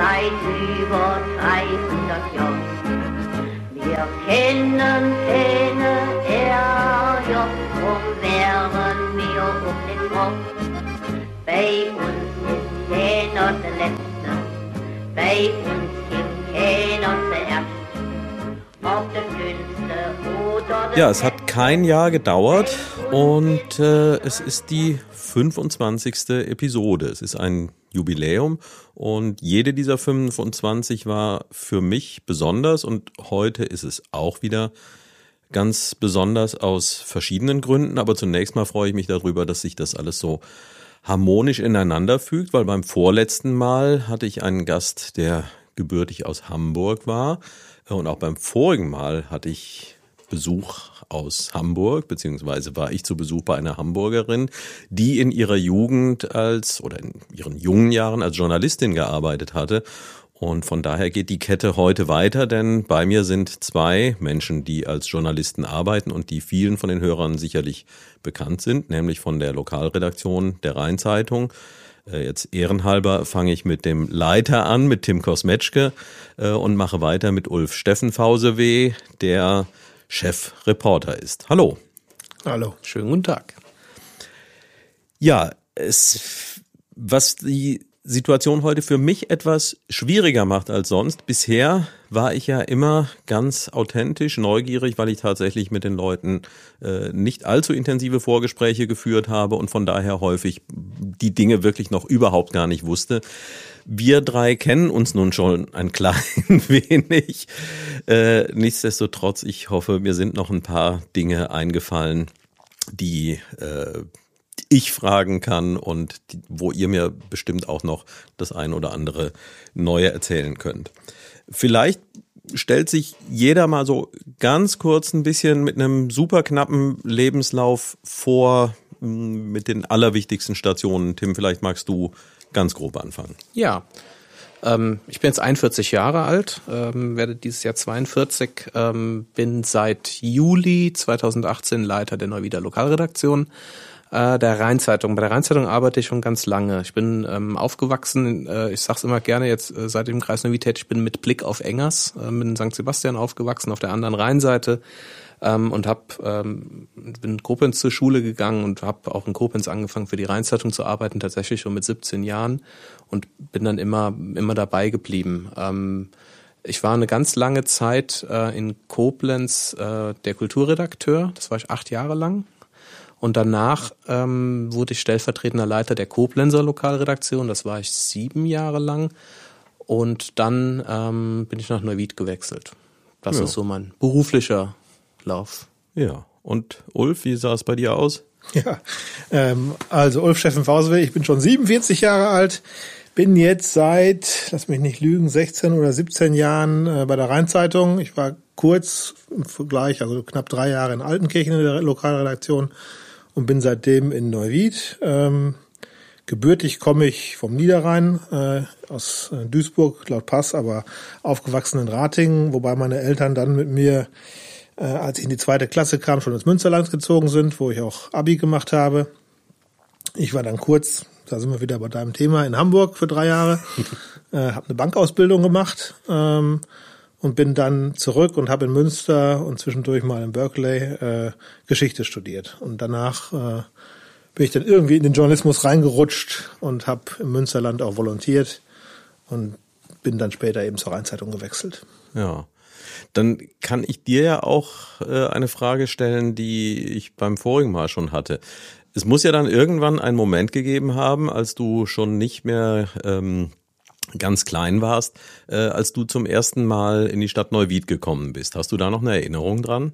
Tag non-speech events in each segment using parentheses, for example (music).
seit über 300 Jahren. Wir kennen keine Ärger, drum wären wir um den Kopf. Bei uns ist keiner der Letzte, bei uns gibt keiner zuerst. Ob der Dünnste oder der Ja, es hat kein Jahr gedauert und äh, es ist die 25. Episode. Es ist ein Jubiläum und jede dieser 25 war für mich besonders und heute ist es auch wieder ganz besonders aus verschiedenen Gründen. Aber zunächst mal freue ich mich darüber, dass sich das alles so harmonisch ineinander fügt, weil beim vorletzten Mal hatte ich einen Gast, der gebürtig aus Hamburg war. Und auch beim vorigen Mal hatte ich Besuch aus Hamburg, beziehungsweise war ich zu Besuch bei einer Hamburgerin, die in ihrer Jugend als oder in ihren jungen Jahren als Journalistin gearbeitet hatte. Und von daher geht die Kette heute weiter, denn bei mir sind zwei Menschen, die als Journalisten arbeiten und die vielen von den Hörern sicherlich bekannt sind, nämlich von der Lokalredaktion der Rheinzeitung. Äh, Jetzt ehrenhalber fange ich mit dem Leiter an, mit Tim Kosmetschke äh, und mache weiter mit Ulf Steffenfausewe, der Chefreporter ist. Hallo. Hallo. Schönen guten Tag. Ja, es, was die Situation heute für mich etwas schwieriger macht als sonst. Bisher war ich ja immer ganz authentisch, neugierig, weil ich tatsächlich mit den Leuten äh, nicht allzu intensive Vorgespräche geführt habe und von daher häufig die Dinge wirklich noch überhaupt gar nicht wusste. Wir drei kennen uns nun schon ein (laughs) klein wenig. Äh, nichtsdestotrotz, ich hoffe, mir sind noch ein paar Dinge eingefallen, die äh, ich fragen kann und die, wo ihr mir bestimmt auch noch das ein oder andere Neue erzählen könnt. Vielleicht stellt sich jeder mal so ganz kurz ein bisschen mit einem super knappen Lebenslauf vor, mit den allerwichtigsten Stationen. Tim, vielleicht magst du ganz grob anfangen. Ja, ähm, ich bin jetzt 41 Jahre alt, ähm, werde dieses Jahr 42, ähm, bin seit Juli 2018 Leiter der Neuwieder Lokalredaktion äh, der Rheinzeitung. Bei der Rheinzeitung arbeite ich schon ganz lange. Ich bin ähm, aufgewachsen, äh, ich sag's immer gerne jetzt äh, seit dem Kreis Neuwied tätig, ich bin mit Blick auf Engers, äh, in St. Sebastian aufgewachsen, auf der anderen Rheinseite ähm, und hab, ähm, bin in Koblenz zur Schule gegangen und habe auch in Koblenz angefangen für die Rheinzeitung zu arbeiten, tatsächlich schon mit 17 Jahren und bin dann immer immer dabei geblieben. Ähm, ich war eine ganz lange Zeit äh, in Koblenz äh, der Kulturredakteur, das war ich acht Jahre lang. Und danach ähm, wurde ich stellvertretender Leiter der Koblenzer Lokalredaktion, das war ich sieben Jahre lang. Und dann ähm, bin ich nach Neuwied gewechselt. Das Ja. ist so mein beruflicher Lauf. Ja. Und Ulf, wie sah es bei dir aus? Ja, ähm, also Ulf Steffen Fauswe, ich bin schon 47 Jahre alt, bin jetzt seit, lass mich nicht lügen, 16 oder 17 Jahren äh, bei der Rheinzeitung. Ich war kurz im Vergleich, also knapp drei Jahre in Altenkirchen in der Lokalredaktion und bin seitdem in Neuwied. Ähm, gebürtig komme ich vom Niederrhein, äh, aus äh, Duisburg, laut Pass, aber aufgewachsen in Ratingen, wobei meine Eltern dann mit mir äh, als ich in die zweite Klasse kam, schon ins Münsterland gezogen sind, wo ich auch Abi gemacht habe. Ich war dann kurz, da sind wir wieder bei deinem Thema, in Hamburg für drei Jahre, (laughs) äh, habe eine Bankausbildung gemacht ähm, und bin dann zurück und habe in Münster und zwischendurch mal in Berkeley äh, Geschichte studiert. Und danach äh, bin ich dann irgendwie in den Journalismus reingerutscht und habe im Münsterland auch volontiert und bin dann später eben zur Rheinzeitung gewechselt. Ja. Dann kann ich dir ja auch äh, eine Frage stellen, die ich beim vorigen Mal schon hatte. Es muss ja dann irgendwann einen Moment gegeben haben, als du schon nicht mehr ähm, ganz klein warst, äh, als du zum ersten Mal in die Stadt Neuwied gekommen bist. Hast du da noch eine Erinnerung dran?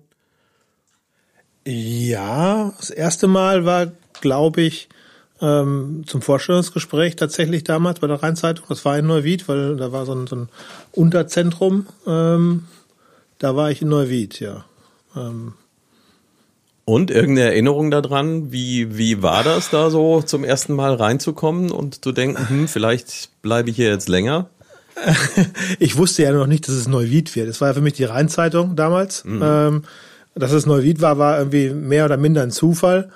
Ja, das erste Mal war, glaube ich, ähm, zum Vorstellungsgespräch tatsächlich damals bei der Rheinzeitung. Das war in Neuwied, weil da war so ein, so ein Unterzentrum. Ähm, da war ich in Neuwied, ja. Ähm, Und irgendeine Erinnerung daran, wie, wie war das da so zum ersten Mal reinzukommen und zu denken, hm, vielleicht bleibe ich hier jetzt länger? (laughs) ich wusste ja noch nicht, dass es Neuwied wird. Es war ja für mich die Rheinzeitung damals. Ähm, dass es Neuwied war, war irgendwie mehr oder minder ein Zufall.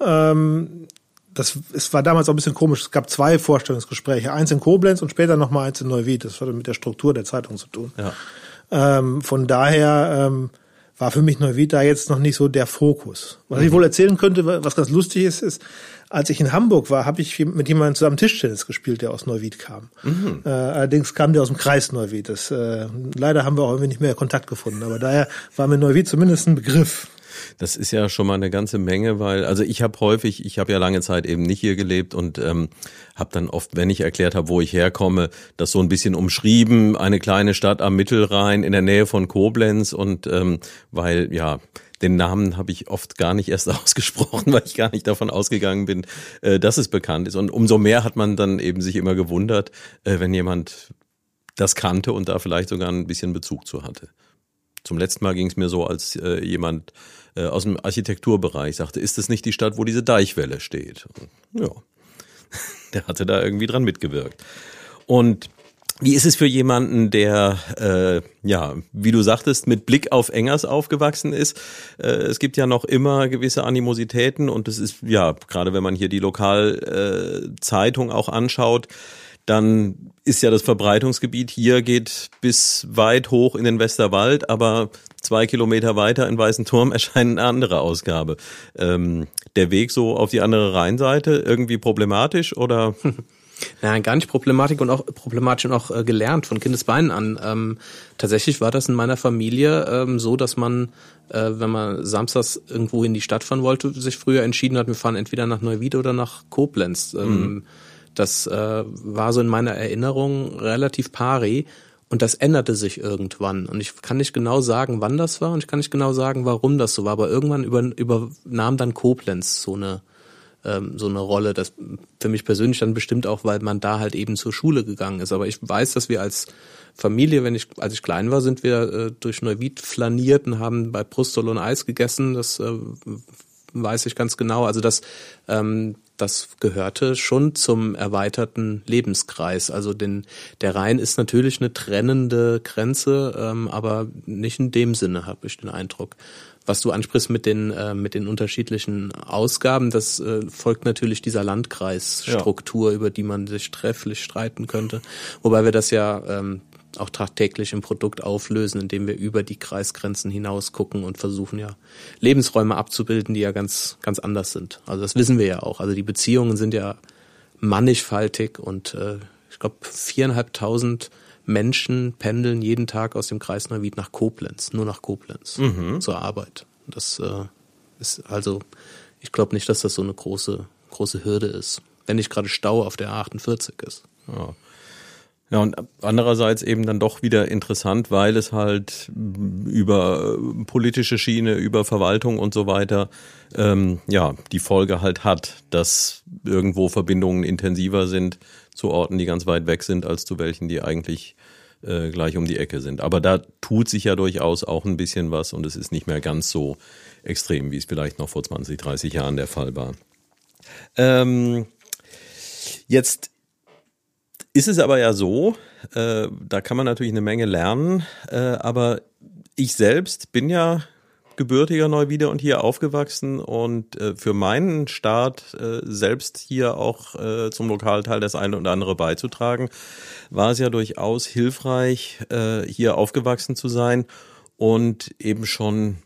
Ähm, das es war damals auch ein bisschen komisch. Es gab zwei Vorstellungsgespräche, eins in Koblenz und später nochmal eins in Neuwied. Das hatte mit der Struktur der Zeitung zu tun. Ja. Ähm, von daher ähm, war für mich Neuwied da jetzt noch nicht so der Fokus. Was ich wohl erzählen könnte, was ganz lustig ist, ist, als ich in Hamburg war, habe ich mit jemandem zusammen Tischtennis gespielt, der aus Neuwied kam. Äh, allerdings kam der aus dem Kreis Neuwied. Das, äh, leider haben wir auch irgendwie nicht mehr Kontakt gefunden. Aber daher war mir Neuwied zumindest ein Begriff. Das ist ja schon mal eine ganze Menge, weil also ich habe häufig, ich habe ja lange Zeit eben nicht hier gelebt und ähm, habe dann oft, wenn ich erklärt habe, wo ich herkomme, das so ein bisschen umschrieben, eine kleine Stadt am Mittelrhein in der Nähe von Koblenz und ähm, weil ja den Namen habe ich oft gar nicht erst (laughs) ausgesprochen, weil ich gar nicht davon ausgegangen bin, äh, dass es bekannt ist. Und umso mehr hat man dann eben sich immer gewundert, äh, wenn jemand das kannte und da vielleicht sogar ein bisschen Bezug zu hatte. Zum letzten Mal ging es mir so, als äh, jemand äh, aus dem Architekturbereich sagte, ist das nicht die Stadt, wo diese Deichwelle steht? Und, ja, (laughs) der hatte da irgendwie dran mitgewirkt. Und wie ist es für jemanden, der, äh, ja, wie du sagtest, mit Blick auf Engers aufgewachsen ist? Äh, es gibt ja noch immer gewisse Animositäten und es ist, ja, gerade wenn man hier die Lokalzeitung äh, auch anschaut, dann ist ja das Verbreitungsgebiet hier geht bis weit hoch in den Westerwald, aber zwei Kilometer weiter in Weißen Turm (laughs) erscheint eine andere Ausgabe. Ähm, der Weg so auf die andere Rheinseite irgendwie problematisch oder? (laughs) Nein, gar nicht problematisch und auch problematisch und auch äh, gelernt von Kindesbeinen an. Ähm, tatsächlich war das in meiner Familie ähm, so, dass man, äh, wenn man samstags irgendwo in die Stadt fahren wollte, sich früher entschieden hat, wir fahren entweder nach Neuwied oder nach Koblenz. Ähm, mhm. Das äh, war so in meiner Erinnerung relativ pari. Und das änderte sich irgendwann. Und ich kann nicht genau sagen, wann das war und ich kann nicht genau sagen, warum das so war. Aber irgendwann über, übernahm dann Koblenz so eine ähm, so eine Rolle. Das für mich persönlich dann bestimmt auch, weil man da halt eben zur Schule gegangen ist. Aber ich weiß, dass wir als Familie, wenn ich, als ich klein war, sind wir äh, durch Neuwied flaniert und haben bei Brustol und Eis gegessen. Das äh, weiß ich ganz genau. Also das, ähm, das gehörte schon zum erweiterten Lebenskreis. Also den, der Rhein ist natürlich eine trennende Grenze, ähm, aber nicht in dem Sinne, habe ich den Eindruck was du ansprichst mit den äh, mit den unterschiedlichen Ausgaben, das äh, folgt natürlich dieser Landkreisstruktur, ja. über die man sich trefflich streiten könnte. Wobei wir das ja ähm, auch tagtäglich im Produkt auflösen, indem wir über die Kreisgrenzen hinaus gucken und versuchen ja Lebensräume abzubilden, die ja ganz ganz anders sind. Also das wissen wir ja auch. Also die Beziehungen sind ja mannigfaltig und äh, ich glaube viereinhalbtausend Menschen pendeln jeden Tag aus dem Kreis Neuwied nach Koblenz, nur nach Koblenz mhm. zur Arbeit. Das äh, ist also, ich glaube nicht, dass das so eine große, große Hürde ist. Wenn nicht gerade Stau auf der A48 ist. Ja. Ja, und andererseits eben dann doch wieder interessant, weil es halt über politische Schiene, über Verwaltung und so weiter, ähm, ja, die Folge halt hat, dass irgendwo Verbindungen intensiver sind zu Orten, die ganz weit weg sind, als zu welchen, die eigentlich äh, gleich um die Ecke sind. Aber da tut sich ja durchaus auch ein bisschen was und es ist nicht mehr ganz so extrem, wie es vielleicht noch vor 20, 30 Jahren der Fall war. Ähm, jetzt ist es aber ja so, äh, da kann man natürlich eine Menge lernen, äh, aber ich selbst bin ja gebürtiger Neuwieder und hier aufgewachsen und äh, für meinen Start äh, selbst hier auch äh, zum Lokalteil das eine oder andere beizutragen, war es ja durchaus hilfreich, äh, hier aufgewachsen zu sein und eben schon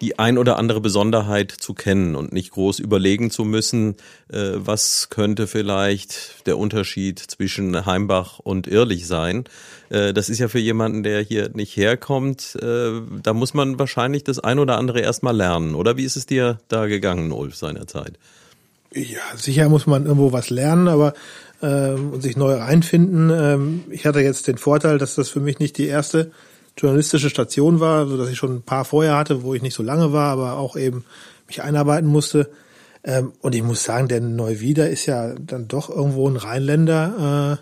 die ein oder andere Besonderheit zu kennen und nicht groß überlegen zu müssen, äh, was könnte vielleicht der Unterschied zwischen Heimbach und Irrlich sein. Äh, das ist ja für jemanden, der hier nicht herkommt, äh, da muss man wahrscheinlich das ein oder andere erstmal lernen. Oder wie ist es dir da gegangen, Ulf, seinerzeit? Ja, sicher muss man irgendwo was lernen, aber ähm, und sich neu reinfinden. Ähm, ich hatte jetzt den Vorteil, dass das für mich nicht die erste journalistische Station war, so dass ich schon ein paar vorher hatte, wo ich nicht so lange war, aber auch eben mich einarbeiten musste. Ähm, und ich muss sagen, der Neuwieder ist ja dann doch irgendwo ein Rheinländer,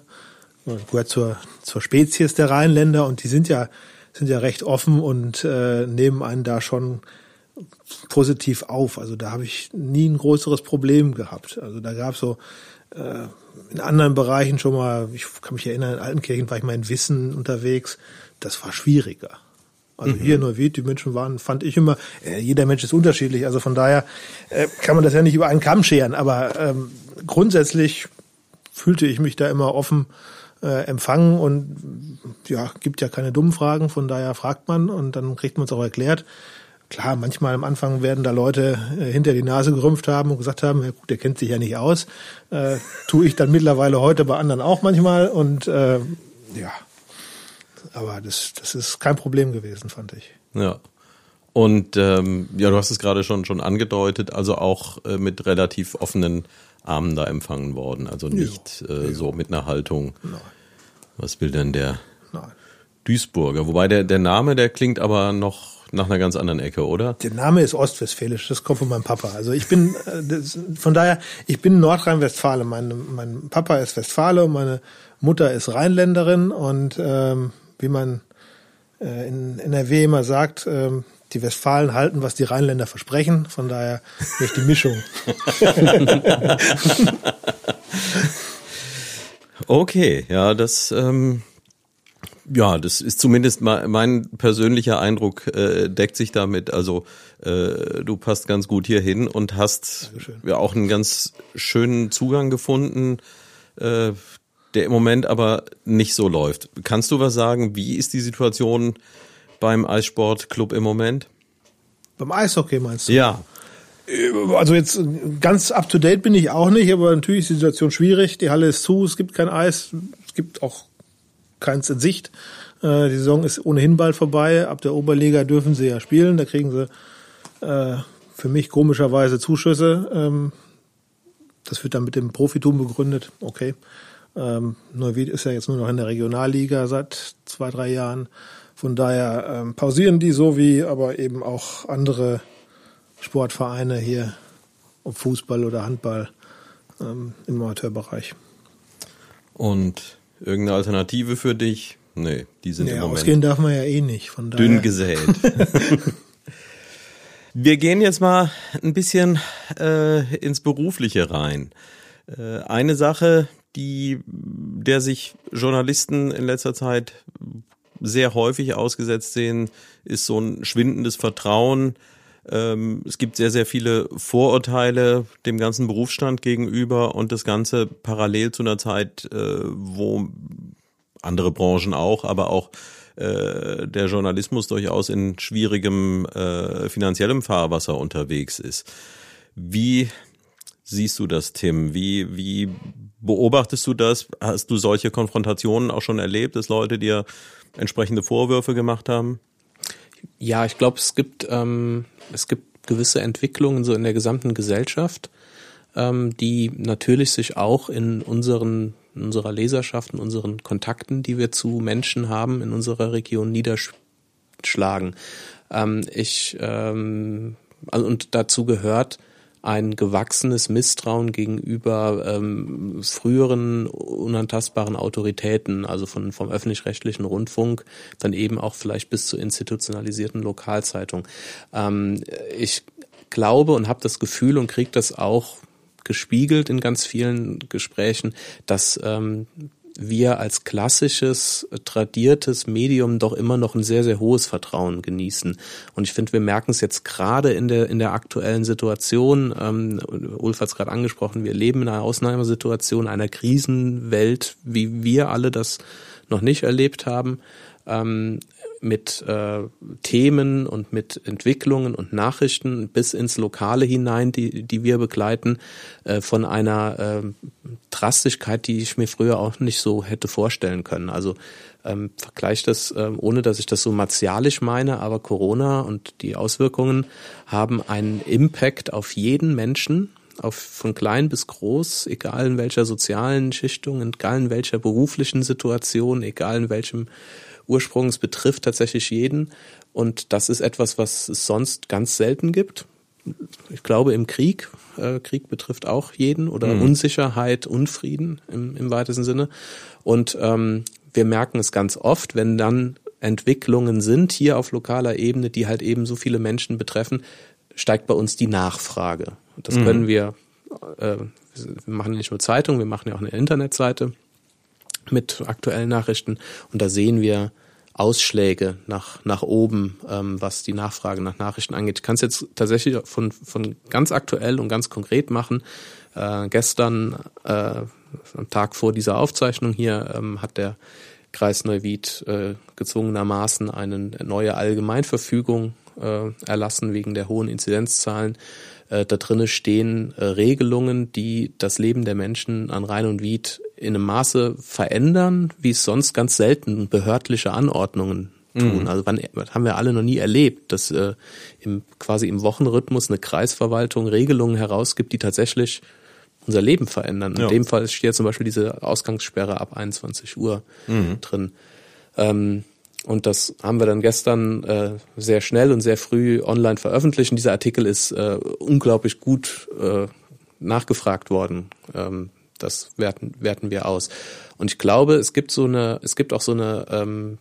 äh, gehört zur, zur Spezies der Rheinländer und die sind ja, sind ja recht offen und äh, nehmen einen da schon positiv auf. Also da habe ich nie ein größeres Problem gehabt. Also da gab es so äh, in anderen Bereichen schon mal, ich kann mich erinnern, in Altenkirchen war ich mal in Wissen unterwegs das war schwieriger. Also mhm. hier in Neuwied, die Menschen waren, fand ich immer, äh, jeder Mensch ist unterschiedlich. Also von daher äh, kann man das ja nicht über einen Kamm scheren. Aber ähm, grundsätzlich fühlte ich mich da immer offen äh, empfangen und ja, gibt ja keine dummen Fragen, von daher fragt man und dann kriegt man es auch erklärt. Klar, manchmal am Anfang werden da Leute äh, hinter die Nase gerümpft haben und gesagt haben, ja gut, der kennt sich ja nicht aus. Äh, tue ich dann mittlerweile heute bei anderen auch manchmal und äh, ja, aber das, das ist kein Problem gewesen, fand ich. Ja. Und ähm, ja, du hast es gerade schon schon angedeutet, also auch äh, mit relativ offenen Armen da empfangen worden, also nicht ja, äh, ja. so mit einer Haltung. Nein. Was will denn der Nein. Duisburger? Wobei der der Name, der klingt aber noch nach einer ganz anderen Ecke, oder? Der Name ist ostwestfälisch, das kommt von meinem Papa. Also ich bin, äh, das, von daher, ich bin Nordrhein-Westfale. Mein, mein Papa ist Westfale und meine Mutter ist Rheinländerin und ähm, wie man äh, in NRW immer sagt, ähm, die Westfalen halten, was die Rheinländer versprechen. Von daher nicht die Mischung. (laughs) okay, ja, das ähm, ja, das ist zumindest mein persönlicher Eindruck, äh, deckt sich damit. Also äh, du passt ganz gut hier hin und hast ja auch einen ganz schönen Zugang gefunden, äh, der im Moment aber nicht so läuft. Kannst du was sagen? Wie ist die Situation beim Eissportclub im Moment? Beim Eishockey meinst du? Ja. Also jetzt ganz up to date bin ich auch nicht, aber natürlich ist die Situation schwierig. Die Halle ist zu, es gibt kein Eis, es gibt auch keins in Sicht. Äh, die Saison ist ohnehin bald vorbei. Ab der Oberliga dürfen sie ja spielen. Da kriegen sie äh, für mich komischerweise Zuschüsse. Ähm, das wird dann mit dem Profitum begründet. Okay. Ähm, Neuwied ist ja jetzt nur noch in der Regionalliga seit zwei, drei Jahren. Von daher ähm, pausieren die so wie aber eben auch andere Sportvereine hier, ob Fußball oder Handball ähm, im Amateurbereich. Und Irgendeine Alternative für dich? Nee, die sind nee, im Moment. Ausgehen darf man ja eh nicht, von daher. Dünn gesät. (laughs) Wir gehen jetzt mal ein bisschen äh, ins Berufliche rein. Äh, eine Sache, die der sich Journalisten in letzter Zeit sehr häufig ausgesetzt sehen, ist so ein schwindendes Vertrauen ähm, es gibt sehr, sehr viele Vorurteile dem ganzen Berufsstand gegenüber und das Ganze parallel zu einer Zeit, äh, wo andere Branchen auch, aber auch äh, der Journalismus durchaus in schwierigem äh, finanziellem Fahrwasser unterwegs ist. Wie siehst du das, Tim? Wie, wie beobachtest du das? Hast du solche Konfrontationen auch schon erlebt, dass Leute dir entsprechende Vorwürfe gemacht haben? Ja, ich glaube, es gibt ähm, es gibt gewisse Entwicklungen so in der gesamten Gesellschaft, ähm, die natürlich sich auch in unseren in unserer Leserschaft, in unseren Kontakten, die wir zu Menschen haben in unserer Region niederschlagen. Ähm, ich ähm, also, und dazu gehört ein gewachsenes Misstrauen gegenüber ähm, früheren unantastbaren Autoritäten, also von, vom öffentlich-rechtlichen Rundfunk, dann eben auch vielleicht bis zur institutionalisierten Lokalzeitung. Ähm, ich glaube und habe das Gefühl und kriege das auch gespiegelt in ganz vielen Gesprächen, dass ähm, wir als klassisches, tradiertes Medium doch immer noch ein sehr, sehr hohes Vertrauen genießen. Und ich finde, wir merken es jetzt gerade in der, in der aktuellen Situation. Ähm, Ulf hat es gerade angesprochen, wir leben in einer Ausnahmesituation, einer Krisenwelt, wie wir alle das noch nicht erlebt haben. Ähm, mit äh, Themen und mit Entwicklungen und Nachrichten bis ins Lokale hinein, die, die wir begleiten, äh, von einer äh, Drastigkeit, die ich mir früher auch nicht so hätte vorstellen können. Also ähm, vergleich das, äh, ohne dass ich das so martialisch meine, aber Corona und die Auswirkungen haben einen Impact auf jeden Menschen, auf von klein bis groß, egal in welcher sozialen Schichtung, egal in welcher beruflichen Situation, egal in welchem Ursprung. Es betrifft tatsächlich jeden. Und das ist etwas, was es sonst ganz selten gibt. Ich glaube, im Krieg, äh, Krieg betrifft auch jeden oder mhm. Unsicherheit, Unfrieden im, im weitesten Sinne. Und ähm, wir merken es ganz oft, wenn dann Entwicklungen sind hier auf lokaler Ebene, die halt eben so viele Menschen betreffen, steigt bei uns die Nachfrage. Das mhm. können wir, äh, wir machen nicht nur Zeitung, wir machen ja auch eine Internetseite mit aktuellen Nachrichten und da sehen wir Ausschläge nach, nach oben, ähm, was die Nachfrage nach Nachrichten angeht. Ich kann es jetzt tatsächlich von, von ganz aktuell und ganz konkret machen. Äh, gestern, äh, am Tag vor dieser Aufzeichnung hier, ähm, hat der Kreis Neuwied äh, gezwungenermaßen eine neue Allgemeinverfügung äh, erlassen wegen der hohen Inzidenzzahlen. Äh, da drinnen stehen äh, Regelungen, die das Leben der Menschen an Rhein und Wied in einem Maße verändern, wie es sonst ganz selten behördliche Anordnungen tun. Mhm. Also wann, haben wir alle noch nie erlebt, dass äh, im, quasi im Wochenrhythmus eine Kreisverwaltung Regelungen herausgibt, die tatsächlich unser Leben verändern. In ja. dem Fall steht zum Beispiel diese Ausgangssperre ab 21 Uhr mhm. drin. Ähm, und das haben wir dann gestern äh, sehr schnell und sehr früh online veröffentlicht. Und dieser Artikel ist äh, unglaublich gut äh, nachgefragt worden. Ähm, das werten, werten wir aus. Und ich glaube, es gibt so eine, es gibt auch so eine, ähm,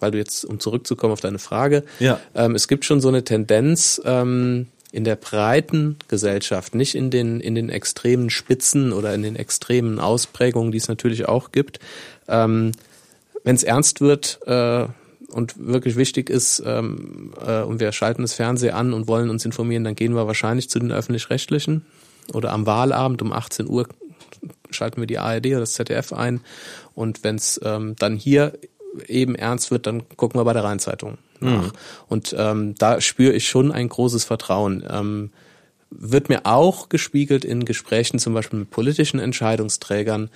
weil du jetzt, um zurückzukommen auf deine Frage, ja. ähm, es gibt schon so eine Tendenz ähm, in der breiten Gesellschaft, nicht in den, in den extremen Spitzen oder in den extremen Ausprägungen, die es natürlich auch gibt, ähm, wenn es ernst wird äh, und wirklich wichtig ist ähm, äh, und wir schalten das Fernsehen an und wollen uns informieren, dann gehen wir wahrscheinlich zu den öffentlich-rechtlichen oder am Wahlabend um 18 Uhr schalten wir die ARD oder das ZDF ein und wenn es ähm, dann hier eben ernst wird, dann gucken wir bei der Rheinzeitung nach. Mhm. Und ähm, da spüre ich schon ein großes Vertrauen. Ähm, wird mir auch gespiegelt in Gesprächen zum Beispiel mit politischen Entscheidungsträgern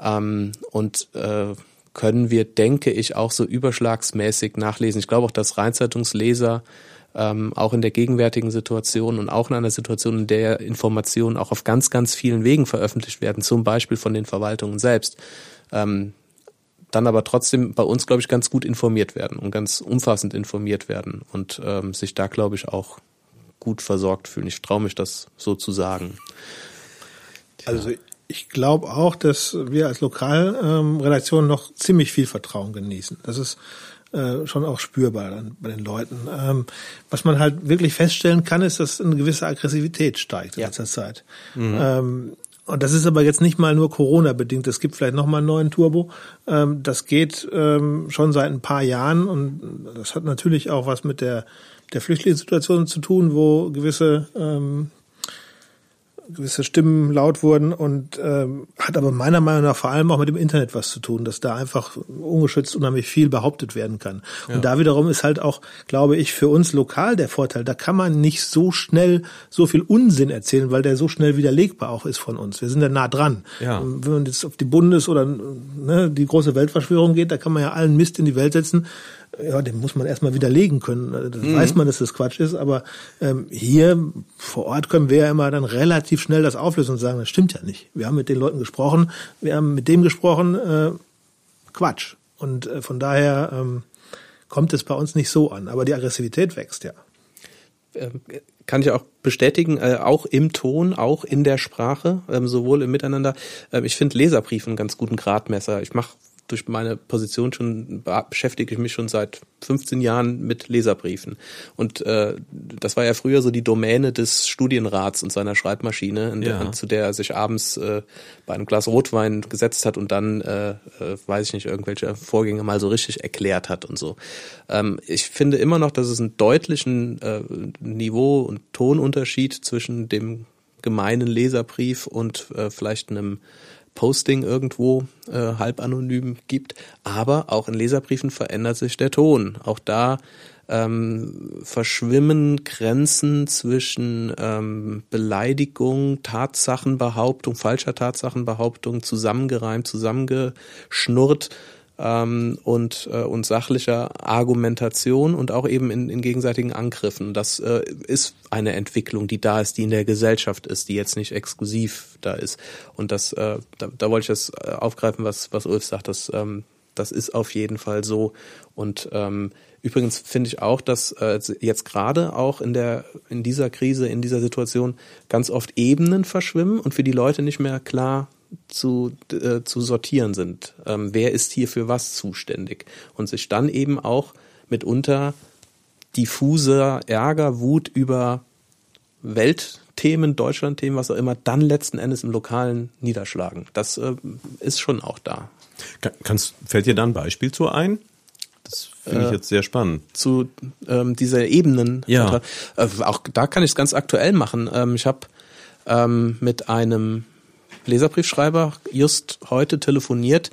ähm, und äh, können wir, denke ich, auch so überschlagsmäßig nachlesen. Ich glaube auch, dass Rheinzeitungsleser ähm, auch in der gegenwärtigen Situation und auch in einer Situation, in der Informationen auch auf ganz, ganz vielen Wegen veröffentlicht werden, zum Beispiel von den Verwaltungen selbst, ähm, dann aber trotzdem bei uns, glaube ich, ganz gut informiert werden und ganz umfassend informiert werden und ähm, sich da, glaube ich, auch gut versorgt fühlen. Ich traue mich das so zu sagen. Also ich glaube auch, dass wir als Lokalredaktion ähm, noch ziemlich viel Vertrauen genießen. Das ist äh, schon auch spürbar dann bei den Leuten. Ähm, was man halt wirklich feststellen kann, ist, dass eine gewisse Aggressivität steigt in ja. letzter Zeit. Mhm. Ähm, und das ist aber jetzt nicht mal nur Corona bedingt. Es gibt vielleicht noch mal einen neuen Turbo. Ähm, das geht ähm, schon seit ein paar Jahren und das hat natürlich auch was mit der der Flüchtlingssituation zu tun, wo gewisse ähm, gewisse Stimmen laut wurden und ähm, hat aber meiner Meinung nach vor allem auch mit dem Internet was zu tun, dass da einfach ungeschützt unheimlich viel behauptet werden kann. Ja. Und da wiederum ist halt auch, glaube ich, für uns lokal der Vorteil, da kann man nicht so schnell so viel Unsinn erzählen, weil der so schnell widerlegbar auch ist von uns. Wir sind ja nah dran. Ja. Wenn man jetzt auf die Bundes- oder ne, die große Weltverschwörung geht, da kann man ja allen Mist in die Welt setzen ja, den muss man erstmal widerlegen können. Das mhm. weiß man, dass das Quatsch ist, aber ähm, hier vor Ort können wir ja immer dann relativ schnell das auflösen und sagen, das stimmt ja nicht. Wir haben mit den Leuten gesprochen, wir haben mit dem gesprochen, äh, Quatsch. Und äh, von daher ähm, kommt es bei uns nicht so an. Aber die Aggressivität wächst ja. Ähm, kann ich auch bestätigen, äh, auch im Ton, auch in der Sprache, ähm, sowohl im Miteinander. Ähm, ich finde Leserbriefe einen ganz guten Gradmesser. Ich mache durch meine Position schon beschäftige ich mich schon seit 15 Jahren mit Leserbriefen. Und äh, das war ja früher so die Domäne des Studienrats und seiner Schreibmaschine, der, ja. zu der er sich abends äh, bei einem Glas Rotwein gesetzt hat und dann, äh, äh, weiß ich nicht, irgendwelche Vorgänge mal so richtig erklärt hat und so. Ähm, ich finde immer noch, dass es einen deutlichen äh, Niveau- und Tonunterschied zwischen dem gemeinen Leserbrief und äh, vielleicht einem Posting irgendwo äh, halb anonym gibt. Aber auch in Leserbriefen verändert sich der Ton. Auch da ähm, verschwimmen Grenzen zwischen ähm, Beleidigung, Tatsachenbehauptung, falscher Tatsachenbehauptung, zusammengereimt, zusammengeschnurrt ähm, und, äh, und sachlicher Argumentation und auch eben in, in gegenseitigen Angriffen. Das äh, ist eine Entwicklung, die da ist, die in der Gesellschaft ist, die jetzt nicht exklusiv da ist. Und das, äh, da, da wollte ich das äh, aufgreifen, was, was Ulf sagt, das, ähm, das ist auf jeden Fall so. Und ähm, übrigens finde ich auch, dass äh, jetzt gerade auch in der in dieser Krise, in dieser Situation ganz oft Ebenen verschwimmen und für die Leute nicht mehr klar zu, äh, zu sortieren sind. Ähm, wer ist hier für was zuständig? Und sich dann eben auch mitunter diffuser Ärger, Wut über Weltthemen, Deutschlandthemen, was auch immer, dann letzten Endes im Lokalen niederschlagen. Das äh, ist schon auch da. Kannst, fällt dir da ein Beispiel zu ein? Das finde ich jetzt sehr spannend. zu ähm, dieser Ebenen. Ja. Äh, auch da kann ich es ganz aktuell machen. Ähm, ich habe ähm, mit einem Leserbriefschreiber just heute telefoniert,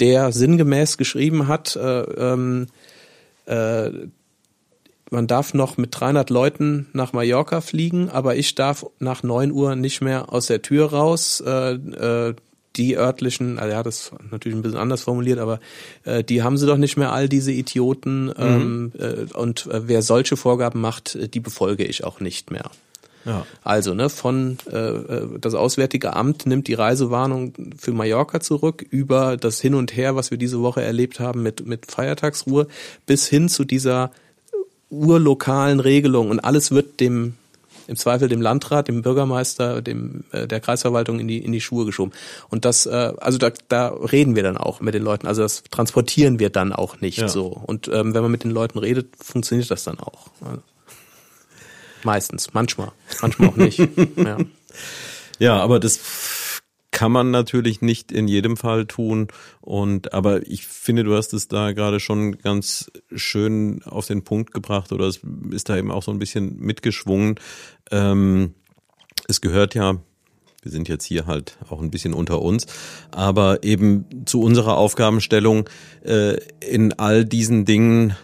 der sinngemäß geschrieben hat, äh, ähm, äh, man darf noch mit 300 Leuten nach Mallorca fliegen, aber ich darf nach 9 Uhr nicht mehr aus der Tür raus. Äh, äh, die örtlichen, also er hat es natürlich ein bisschen anders formuliert, aber äh, die haben sie doch nicht mehr all diese Idioten ähm, äh, und äh, wer solche Vorgaben macht, äh, die befolge ich auch nicht mehr. Ja. Also, ne, von äh, äh, das Auswärtige Amt nimmt die Reisewarnung für Mallorca zurück, über das Hin und Her, was wir diese Woche erlebt haben mit, mit Feiertagsruhe, bis hin zu dieser urlokalen Regelung und alles wird dem im Zweifel dem Landrat, dem Bürgermeister, dem äh, der Kreisverwaltung in die in die Schuhe geschoben. Und das, äh, also da, da reden wir dann auch mit den Leuten. Also das transportieren wir dann auch nicht Ja. so. Und ähm, wenn man mit den Leuten redet, funktioniert das dann auch. Also, meistens, manchmal, manchmal auch nicht. (laughs) ja. Ja, aber das kann man natürlich nicht in jedem Fall tun. Und aber ich finde, du hast es da gerade schon ganz schön auf den Punkt gebracht oder es ist da eben auch so ein bisschen mitgeschwungen. Ähm, es gehört ja, wir sind jetzt hier halt auch ein bisschen unter uns, aber eben zu unserer Aufgabenstellung äh, in all diesen Dingen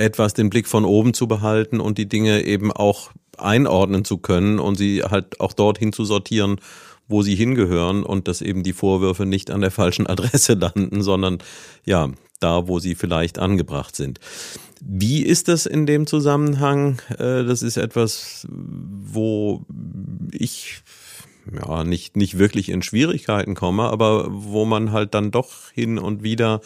etwas den Blick von oben zu behalten und die Dinge eben auch einordnen zu können und sie halt auch dorthin zu sortieren, wo sie hingehören und dass eben die Vorwürfe nicht an der falschen Adresse (laughs) landen, sondern ja, da, wo sie vielleicht angebracht sind. Wie ist das in dem Zusammenhang? Äh, Das ist etwas, wo ich ja nicht nicht wirklich in Schwierigkeiten komme, aber wo man halt dann doch hin und wieder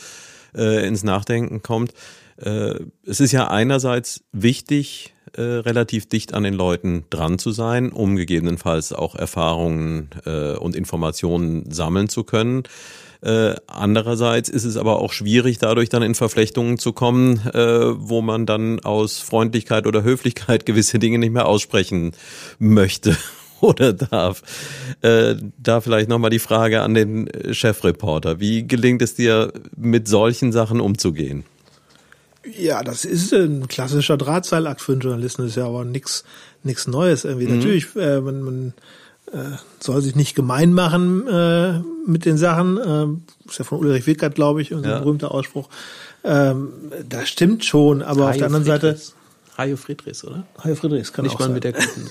äh, ins Nachdenken kommt. Äh, es ist ja einerseits wichtig, äh, relativ dicht an den Leuten dran zu sein, um gegebenenfalls auch Erfahrungen äh, und Informationen sammeln zu können. Äh, andererseits ist es aber auch schwierig, dadurch dann in Verflechtungen zu kommen, äh, wo man dann aus Freundlichkeit oder Höflichkeit (laughs) gewisse Dinge nicht mehr aussprechen möchte (laughs) oder darf. Da vielleicht nochmal die Frage an den Chefreporter. Wie gelingt es dir, mit solchen Sachen umzugehen? Ja, das ist ein klassischer Drahtseilakt für einen Journalisten, das ist ja aber nix nix Neues irgendwie. Natürlich, äh, man, man äh, soll sich nicht gemein machen äh, mit den Sachen. Äh, ist ja von Ulrich Wickert, glaube ich, unser Ja. berühmter Ausspruch. Ähm, das stimmt schon, aber auf der anderen Seite, Hajo Friedrichs, oder? Hajo Friedrichs kann Nicht auch mal sein. mit der guten.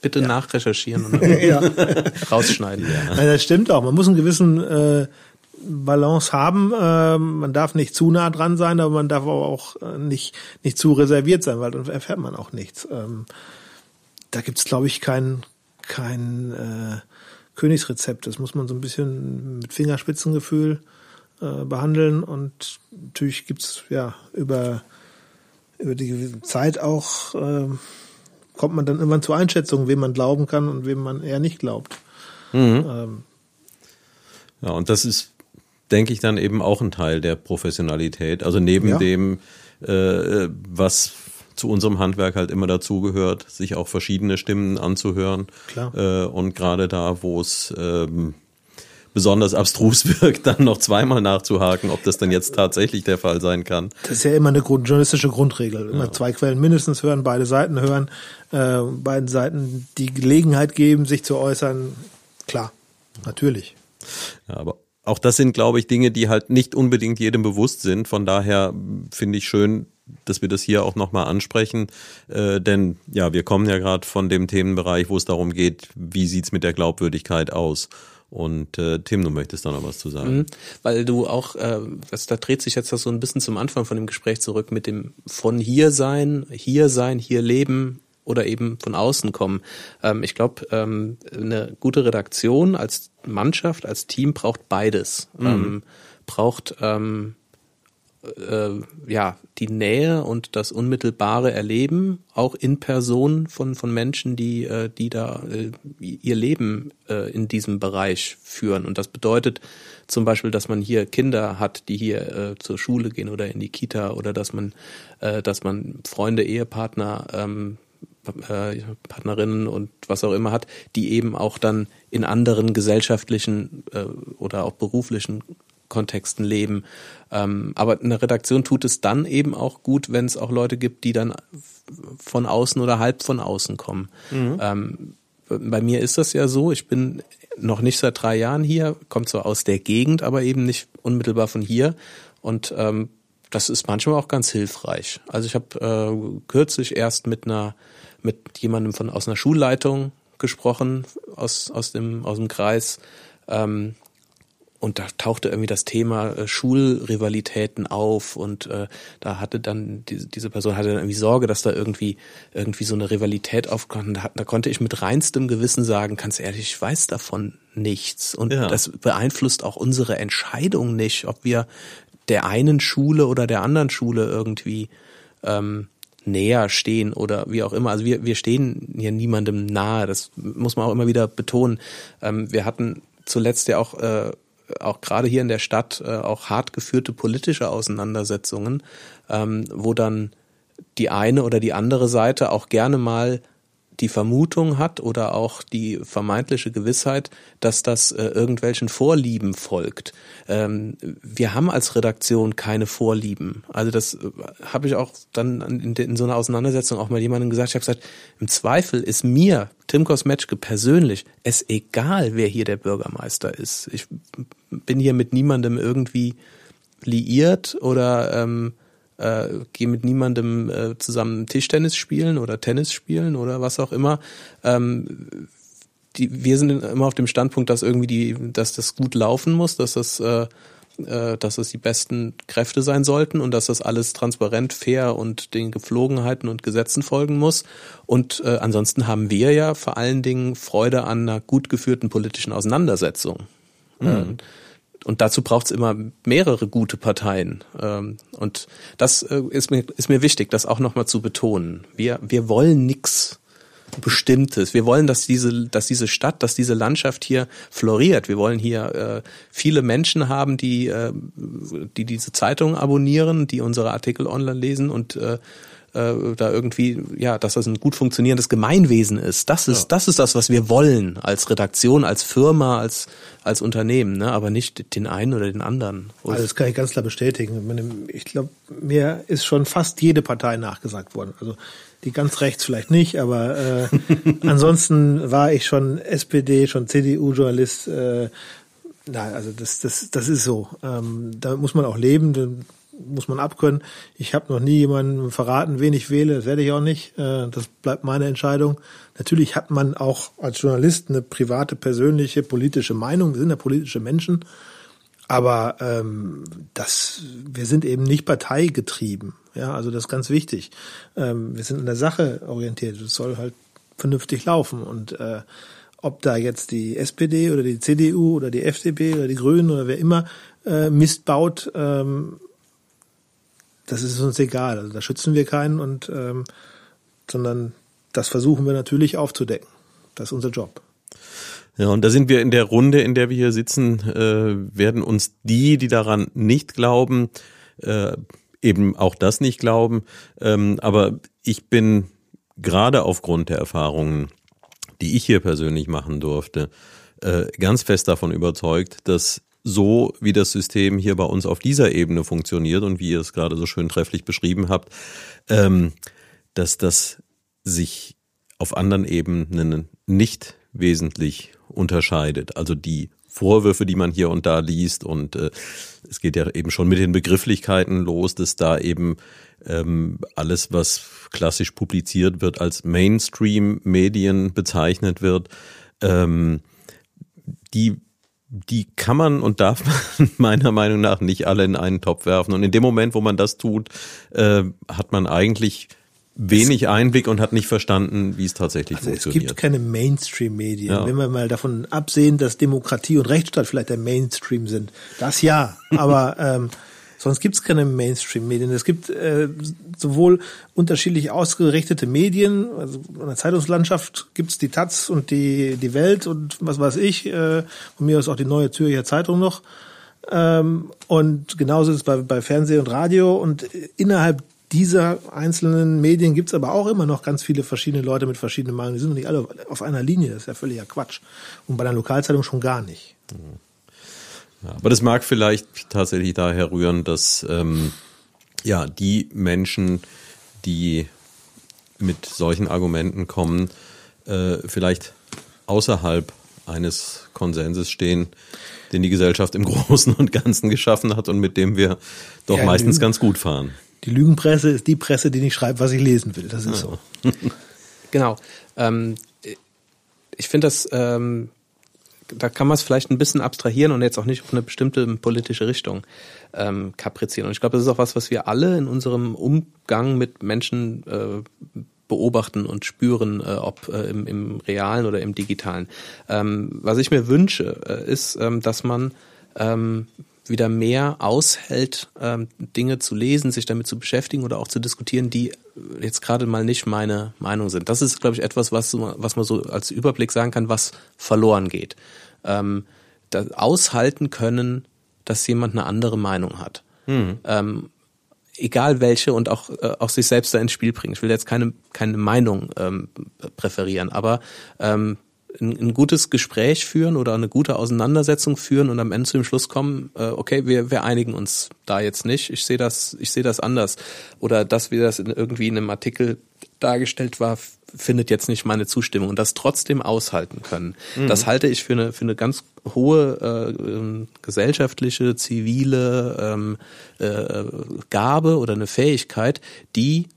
Bitte nachrecherchieren und (laughs) ja. rausschneiden. Nein, das stimmt auch. Man muss einen gewissen äh, Balance haben. Äh, man darf nicht zu nah dran sein, aber man darf auch äh, nicht, nicht zu reserviert sein, weil dann erfährt man auch nichts. Ähm, da gibt's, glaube ich, kein, kein äh, Königsrezept. Das muss man so ein bisschen mit Fingerspitzengefühl äh, behandeln. Und natürlich gibt's ja über, über die Zeit auch, äh, kommt man dann irgendwann zur Einschätzung, wem man glauben kann und wem man eher nicht glaubt. Ähm, Ja, und das ist, denke ich, dann eben auch ein Teil der Professionalität. Also neben Ja. dem, äh, was zu unserem Handwerk halt immer dazugehört, sich auch verschiedene Stimmen anzuhören. Klar. Äh, und gerade da, wo es ähm, besonders abstrus (laughs) wirkt, dann noch zweimal nachzuhaken, ob das denn jetzt tatsächlich der Fall sein kann. Das ist ja immer eine Grund, journalistische Grundregel. Immer zwei Quellen mindestens hören, beide Seiten hören, äh, beiden Seiten die Gelegenheit geben, sich zu äußern. Klar, natürlich. Ja, aber auch das sind, glaube ich, Dinge, die halt nicht unbedingt jedem bewusst sind. Von daher finde ich schön, dass wir das hier auch nochmal ansprechen. Äh, denn ja, wir kommen ja gerade von dem Themenbereich, wo es darum geht, wie sieht's mit der Glaubwürdigkeit aus. Und äh, Tim, du möchtest da noch was zu sagen. Mhm. Weil du auch, äh, das, da dreht sich jetzt das so ein bisschen zum Anfang von dem Gespräch zurück mit dem von hier sein, hier sein, hier leben oder eben von außen kommen. Ähm, ich glaube, ähm, eine gute Redaktion als Mannschaft, als Team braucht beides. Ähm, braucht ähm, äh, ja die Nähe und das unmittelbare Erleben auch in Person von von Menschen, die äh, die da äh, ihr Leben äh, in diesem Bereich führen und das bedeutet zum Beispiel, dass man hier Kinder hat, die hier äh, zur Schule gehen oder in die Kita oder dass man äh, dass man Freunde, Ehepartner ähm, äh, Partnerinnen und was auch immer hat, die eben auch dann in anderen gesellschaftlichen äh, oder auch beruflichen Kontexten leben. Ähm, aber eine Redaktion tut es dann eben auch gut, wenn es auch Leute gibt, die dann von außen oder halb von außen kommen. Mhm. Ähm, bei mir ist das ja so, ich bin noch nicht seit drei Jahren hier, kommt so aus der Gegend, aber eben nicht unmittelbar von hier. Und ähm, das ist manchmal auch ganz hilfreich. Also ich habe äh, kürzlich erst mit einer mit jemandem von aus einer Schulleitung gesprochen aus aus dem aus dem Kreis. Ähm, und da tauchte irgendwie das Thema äh, Schulrivalitäten auf und äh, da hatte dann diese, diese Person hatte dann irgendwie Sorge, dass da irgendwie irgendwie so eine Rivalität aufkommt. Da, da konnte ich mit reinstem Gewissen sagen, ganz ehrlich, ich weiß davon nichts und ja. das beeinflusst auch unsere Entscheidung nicht, ob wir der einen Schule oder der anderen Schule irgendwie ähm, näher stehen oder wie auch immer. Also wir, wir stehen hier niemandem nahe. Das muss man auch immer wieder betonen. Ähm, wir hatten zuletzt ja auch, äh, auch gerade hier in der Stadt äh, auch hart geführte politische Auseinandersetzungen, ähm, wo dann die eine oder die andere Seite auch gerne mal die Vermutung hat oder auch die vermeintliche Gewissheit, dass das äh, irgendwelchen Vorlieben folgt. Ähm, wir haben als Redaktion keine Vorlieben. Also das äh, habe ich auch dann in, in, so einer Auseinandersetzung auch mal jemandem gesagt. Ich habe gesagt, im Zweifel ist mir, Tim Kosmetschke persönlich, es egal, wer hier der Bürgermeister ist. Ich bin hier mit niemandem irgendwie liiert oder ähm, äh, gehe mit niemandem äh, zusammen Tischtennis spielen oder Tennis spielen oder was auch immer. Ähm, die, wir sind immer auf dem Standpunkt, dass irgendwie die, dass das gut laufen muss, dass das äh, äh, dass es die besten Kräfte sein sollten und dass das alles transparent, fair und den Gepflogenheiten und Gesetzen folgen muss. Und äh, ansonsten haben wir ja vor allen Dingen Freude an einer gut geführten politischen Auseinandersetzung. Mhm und dazu braucht es immer mehrere gute Parteien. Ähm, und das äh, ist mir, ist mir wichtig, das auch nochmal zu betonen. Wir, wir wollen nix Bestimmtes. Wir wollen, dass diese, dass diese Stadt, dass diese Landschaft hier floriert. Wir wollen hier äh, viele Menschen haben, die, äh, die diese Zeitung abonnieren, die unsere Artikel online lesen und äh, äh, da irgendwie, ja, dass das ein gut funktionierendes Gemeinwesen ist. Das ist, ja. das ist das, was wir wollen als Redaktion, als Firma, als, als Unternehmen, ne? aber nicht den einen oder den anderen. Also das kann ich ganz klar bestätigen. Ich glaube, mir ist schon fast jede Partei nachgesagt worden. Also die ganz rechts vielleicht nicht, aber äh, (laughs) ansonsten war ich schon SPD, schon CDU-Journalist. Äh, na, also das, das, das ist so. Ähm, da muss man auch leben muss man abkönnen. Ich habe noch nie jemanden verraten, wen ich wähle, das werde ich auch nicht. Äh, das bleibt meine Entscheidung. Natürlich hat man auch als Journalist eine private, persönliche, politische Meinung. Wir sind ja politische Menschen. Aber ähm, das, wir sind eben nicht parteigetrieben. Ja, also das ist ganz wichtig. Ähm, wir sind in der Sache orientiert. Es soll halt vernünftig laufen. Und äh, ob da jetzt die SPD oder die CDU oder die FDP oder die Grünen oder wer immer äh, Mist baut, ähm, das ist uns egal. Also da schützen wir keinen und ähm, sondern das versuchen wir natürlich aufzudecken. Das ist unser Job. Ja, und da sind wir in der Runde, in der wir hier sitzen, äh, werden uns die, die daran nicht glauben, äh, eben auch das nicht glauben. Ähm, aber ich bin gerade aufgrund der Erfahrungen, die ich hier persönlich machen durfte, äh, ganz fest davon überzeugt, dass so wie das System hier bei uns auf dieser Ebene funktioniert und wie ihr es gerade so schön trefflich beschrieben habt, ähm, dass das sich auf anderen Ebenen nicht wesentlich unterscheidet. Also die Vorwürfe, die man hier und da liest und äh, es geht ja eben schon mit den Begrifflichkeiten los, dass da eben ähm, alles, was klassisch publiziert wird, als Mainstream-Medien bezeichnet wird. Ähm, die die kann man und darf man (laughs) meiner Meinung nach nicht alle in einen Topf werfen. Und in dem Moment, wo man das tut, äh, hat man eigentlich wenig Einblick und hat nicht verstanden, wie es tatsächlich also funktioniert. Es gibt keine Mainstream-Medien. Ja. Wenn wir mal davon absehen, dass Demokratie und Rechtsstaat vielleicht der Mainstream sind, das ja. (laughs) Aber ähm, Sonst gibt es keine Mainstream-Medien. Es gibt äh, sowohl unterschiedlich ausgerichtete Medien, also in der Zeitungslandschaft gibt es die Taz und die, die Welt und was weiß ich. Äh, von mir aus auch die Neue Zürcher Zeitung noch. Ähm, und genauso ist es bei, bei Fernsehen und Radio. Und innerhalb dieser einzelnen Medien gibt es aber auch immer noch ganz viele verschiedene Leute mit verschiedenen Meinungen. Die sind noch nicht alle auf einer Linie. Das ist ja völliger Quatsch. Und bei der Lokalzeitung schon gar nicht. Mhm. Ja, aber das mag vielleicht tatsächlich daher rühren, dass ähm, ja die Menschen, die mit solchen Argumenten kommen, äh, vielleicht außerhalb eines Konsenses stehen, den die Gesellschaft im (laughs) Großen und Ganzen geschaffen hat und mit dem wir doch ja, meistens ganz gut fahren. Die Lügenpresse ist die Presse, die nicht schreibt, was ich lesen will. Das ist ja. so. (laughs) genau. Ähm, ich finde das, ähm, da kann man es vielleicht ein bisschen abstrahieren und jetzt auch nicht auf eine bestimmte politische Richtung ähm, kaprizieren. Und ich glaube, das ist auch was, was wir alle in unserem Umgang mit Menschen äh, beobachten und spüren, äh, ob äh, im, im realen oder im digitalen. Ähm, was ich mir wünsche, äh, ist, ähm, dass man ähm, wieder mehr aushält, ähm, Dinge zu lesen, sich damit zu beschäftigen oder auch zu diskutieren, die jetzt gerade mal nicht meine Meinung sind. Das ist, glaube ich, etwas, was, was man so als Überblick sagen kann, was verloren geht. Ähm, aushalten können, dass jemand eine andere Meinung hat. Mhm. Ähm, egal welche und auch, äh, auch sich selbst da ins Spiel bringen. Ich will jetzt keine, keine Meinung ähm, präferieren, aber ähm, ein, ein gutes Gespräch führen oder eine gute Auseinandersetzung führen und am Ende zu dem Schluss kommen, äh, okay, wir, wir einigen uns da jetzt nicht. Ich sehe das, ich sehe das anders. Oder dass wir das in, irgendwie in einem Artikel dargestellt war, findet jetzt nicht meine Zustimmung und das trotzdem aushalten können. Mhm. Das halte ich für eine, für eine ganz hohe äh, ähm, gesellschaftliche, zivile ähm, äh, Gabe oder eine Fähigkeit, die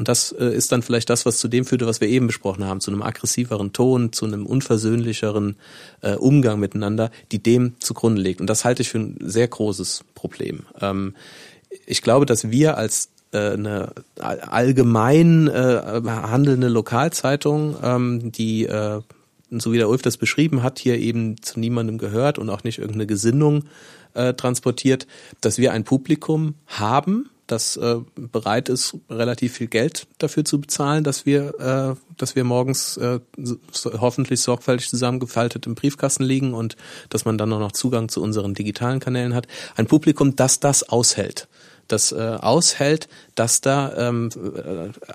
und das äh, ist dann vielleicht das, was zu dem führte, was wir eben besprochen haben, zu einem aggressiveren Ton, zu einem unversöhnlicheren äh, Umgang miteinander, die dem zugrunde liegt. Und das halte ich für ein sehr großes Problem. Ähm, ich glaube, dass wir als äh, eine allgemein äh, handelnde Lokalzeitung, ähm, die äh, so wie der Ulf das beschrieben hat, hier eben zu niemandem gehört und auch nicht irgendeine Gesinnung äh, transportiert, dass wir ein Publikum haben, das äh, bereit ist, relativ viel Geld dafür zu bezahlen, dass wir, äh, dass wir morgens äh, so, hoffentlich sorgfältig zusammengefaltet im Briefkasten liegen und dass man dann auch noch Zugang zu unseren digitalen Kanälen hat. Ein Publikum, das das aushält das äh, aushält, dass da ähm,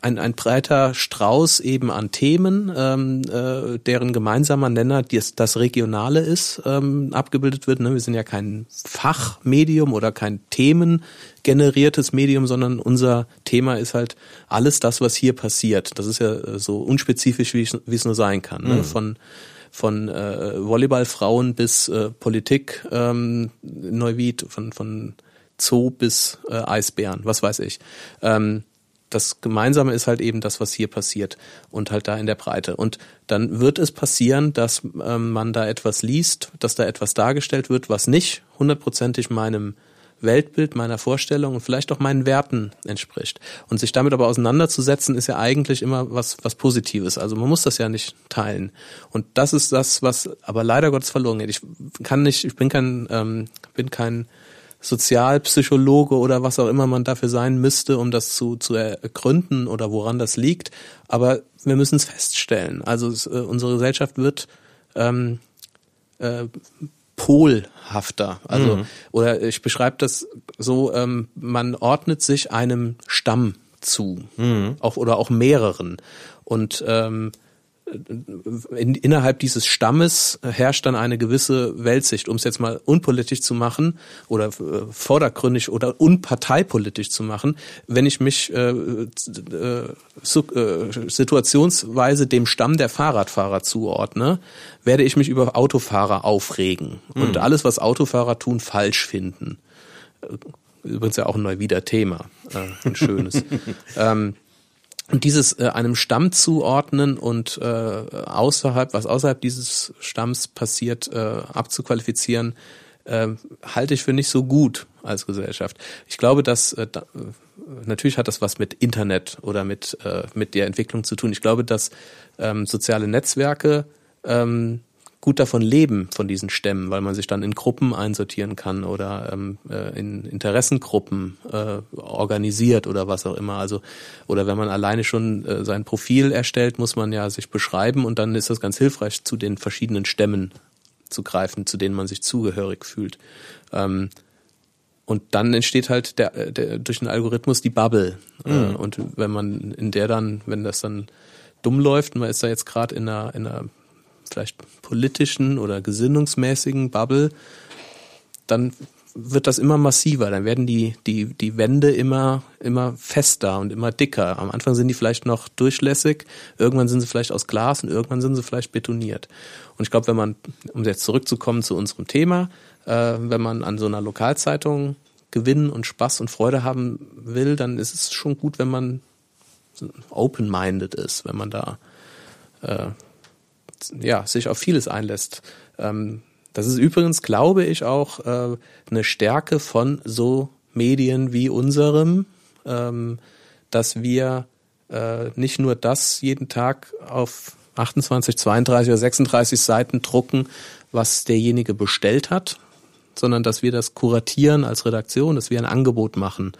ein, ein breiter Strauß eben an Themen, ähm, äh, deren gemeinsamer Nenner das, das Regionale ist, ähm, abgebildet wird. Ne? Wir sind ja kein Fachmedium oder kein themengeneriertes Medium, sondern unser Thema ist halt alles das, was hier passiert. Das ist ja äh, so unspezifisch, wie es nur sein kann. Ne? Mhm. Von von äh, Volleyballfrauen bis äh, Politik ähm, Neuwied, von, von Zoo bis äh, Eisbären, was weiß ich. Ähm, das Gemeinsame ist halt eben das, was hier passiert und halt da in der Breite. Und dann wird es passieren, dass ähm, man da etwas liest, dass da etwas dargestellt wird, was nicht hundertprozentig meinem Weltbild, meiner Vorstellung und vielleicht auch meinen Werten entspricht. Und sich damit aber auseinanderzusetzen, ist ja eigentlich immer was, was Positives. Also man muss das ja nicht teilen. Und das ist das, was aber leider Gottes verloren geht. Ich kann nicht, ich bin kein, ähm, bin kein Sozialpsychologe oder was auch immer man dafür sein müsste, um das zu, zu ergründen oder woran das liegt. Aber wir müssen es feststellen. Also es, äh, unsere Gesellschaft wird ähm, äh, polhafter. Also mhm. oder ich beschreibe das so: ähm, Man ordnet sich einem Stamm zu, mhm. auch oder auch mehreren und ähm, in, innerhalb dieses Stammes herrscht dann eine gewisse Weltsicht, um es jetzt mal unpolitisch zu machen oder äh, vordergründig oder unparteipolitisch zu machen. Wenn ich mich äh, äh, äh, situationsweise dem Stamm der Fahrradfahrer zuordne, werde ich mich über Autofahrer aufregen mhm. und alles, was Autofahrer tun, falsch finden. Übrigens ja auch ein neuwieder Thema, äh, ein schönes. (laughs) ähm, und dieses äh, einem Stamm zuordnen und äh, außerhalb, was außerhalb dieses Stamms passiert, äh, abzuqualifizieren, äh, halte ich für nicht so gut als Gesellschaft. Ich glaube, dass äh, da, natürlich hat das was mit Internet oder mit äh, mit der Entwicklung zu tun. Ich glaube, dass ähm, soziale Netzwerke ähm, gut davon leben, von diesen Stämmen, weil man sich dann in Gruppen einsortieren kann oder ähm, äh, in Interessengruppen äh, organisiert oder was auch immer. Also oder wenn man alleine schon äh, sein Profil erstellt, muss man ja sich beschreiben und dann ist das ganz hilfreich, zu den verschiedenen Stämmen zu greifen, zu denen man sich zugehörig fühlt. Ähm, und dann entsteht halt der, der, durch den Algorithmus die Bubble. Äh, mhm. Äh, und wenn man in der dann, wenn das dann dumm läuft, man ist da jetzt gerade in einer, in einer vielleicht politischen oder gesinnungsmäßigen Bubble, dann wird das immer massiver, dann werden die, die, die Wände immer, immer fester und immer dicker. Am Anfang sind die vielleicht noch durchlässig, irgendwann sind sie vielleicht aus Glas und irgendwann sind sie vielleicht betoniert. Und ich glaube, wenn man, um jetzt zurückzukommen zu unserem Thema, äh, wenn man an so einer Lokalzeitung Gewinn und Spaß und Freude haben will, dann ist es schon gut, wenn man open-minded ist, wenn man da äh, ja, sich auf vieles einlässt. Ähm, das ist übrigens, glaube ich, auch äh, eine Stärke von so Medien wie unserem, ähm, dass wir äh, nicht nur das jeden Tag auf 28, 32 oder 36 Seiten drucken, was derjenige bestellt hat, sondern dass wir das kuratieren als Redaktion, dass wir ein Angebot machen.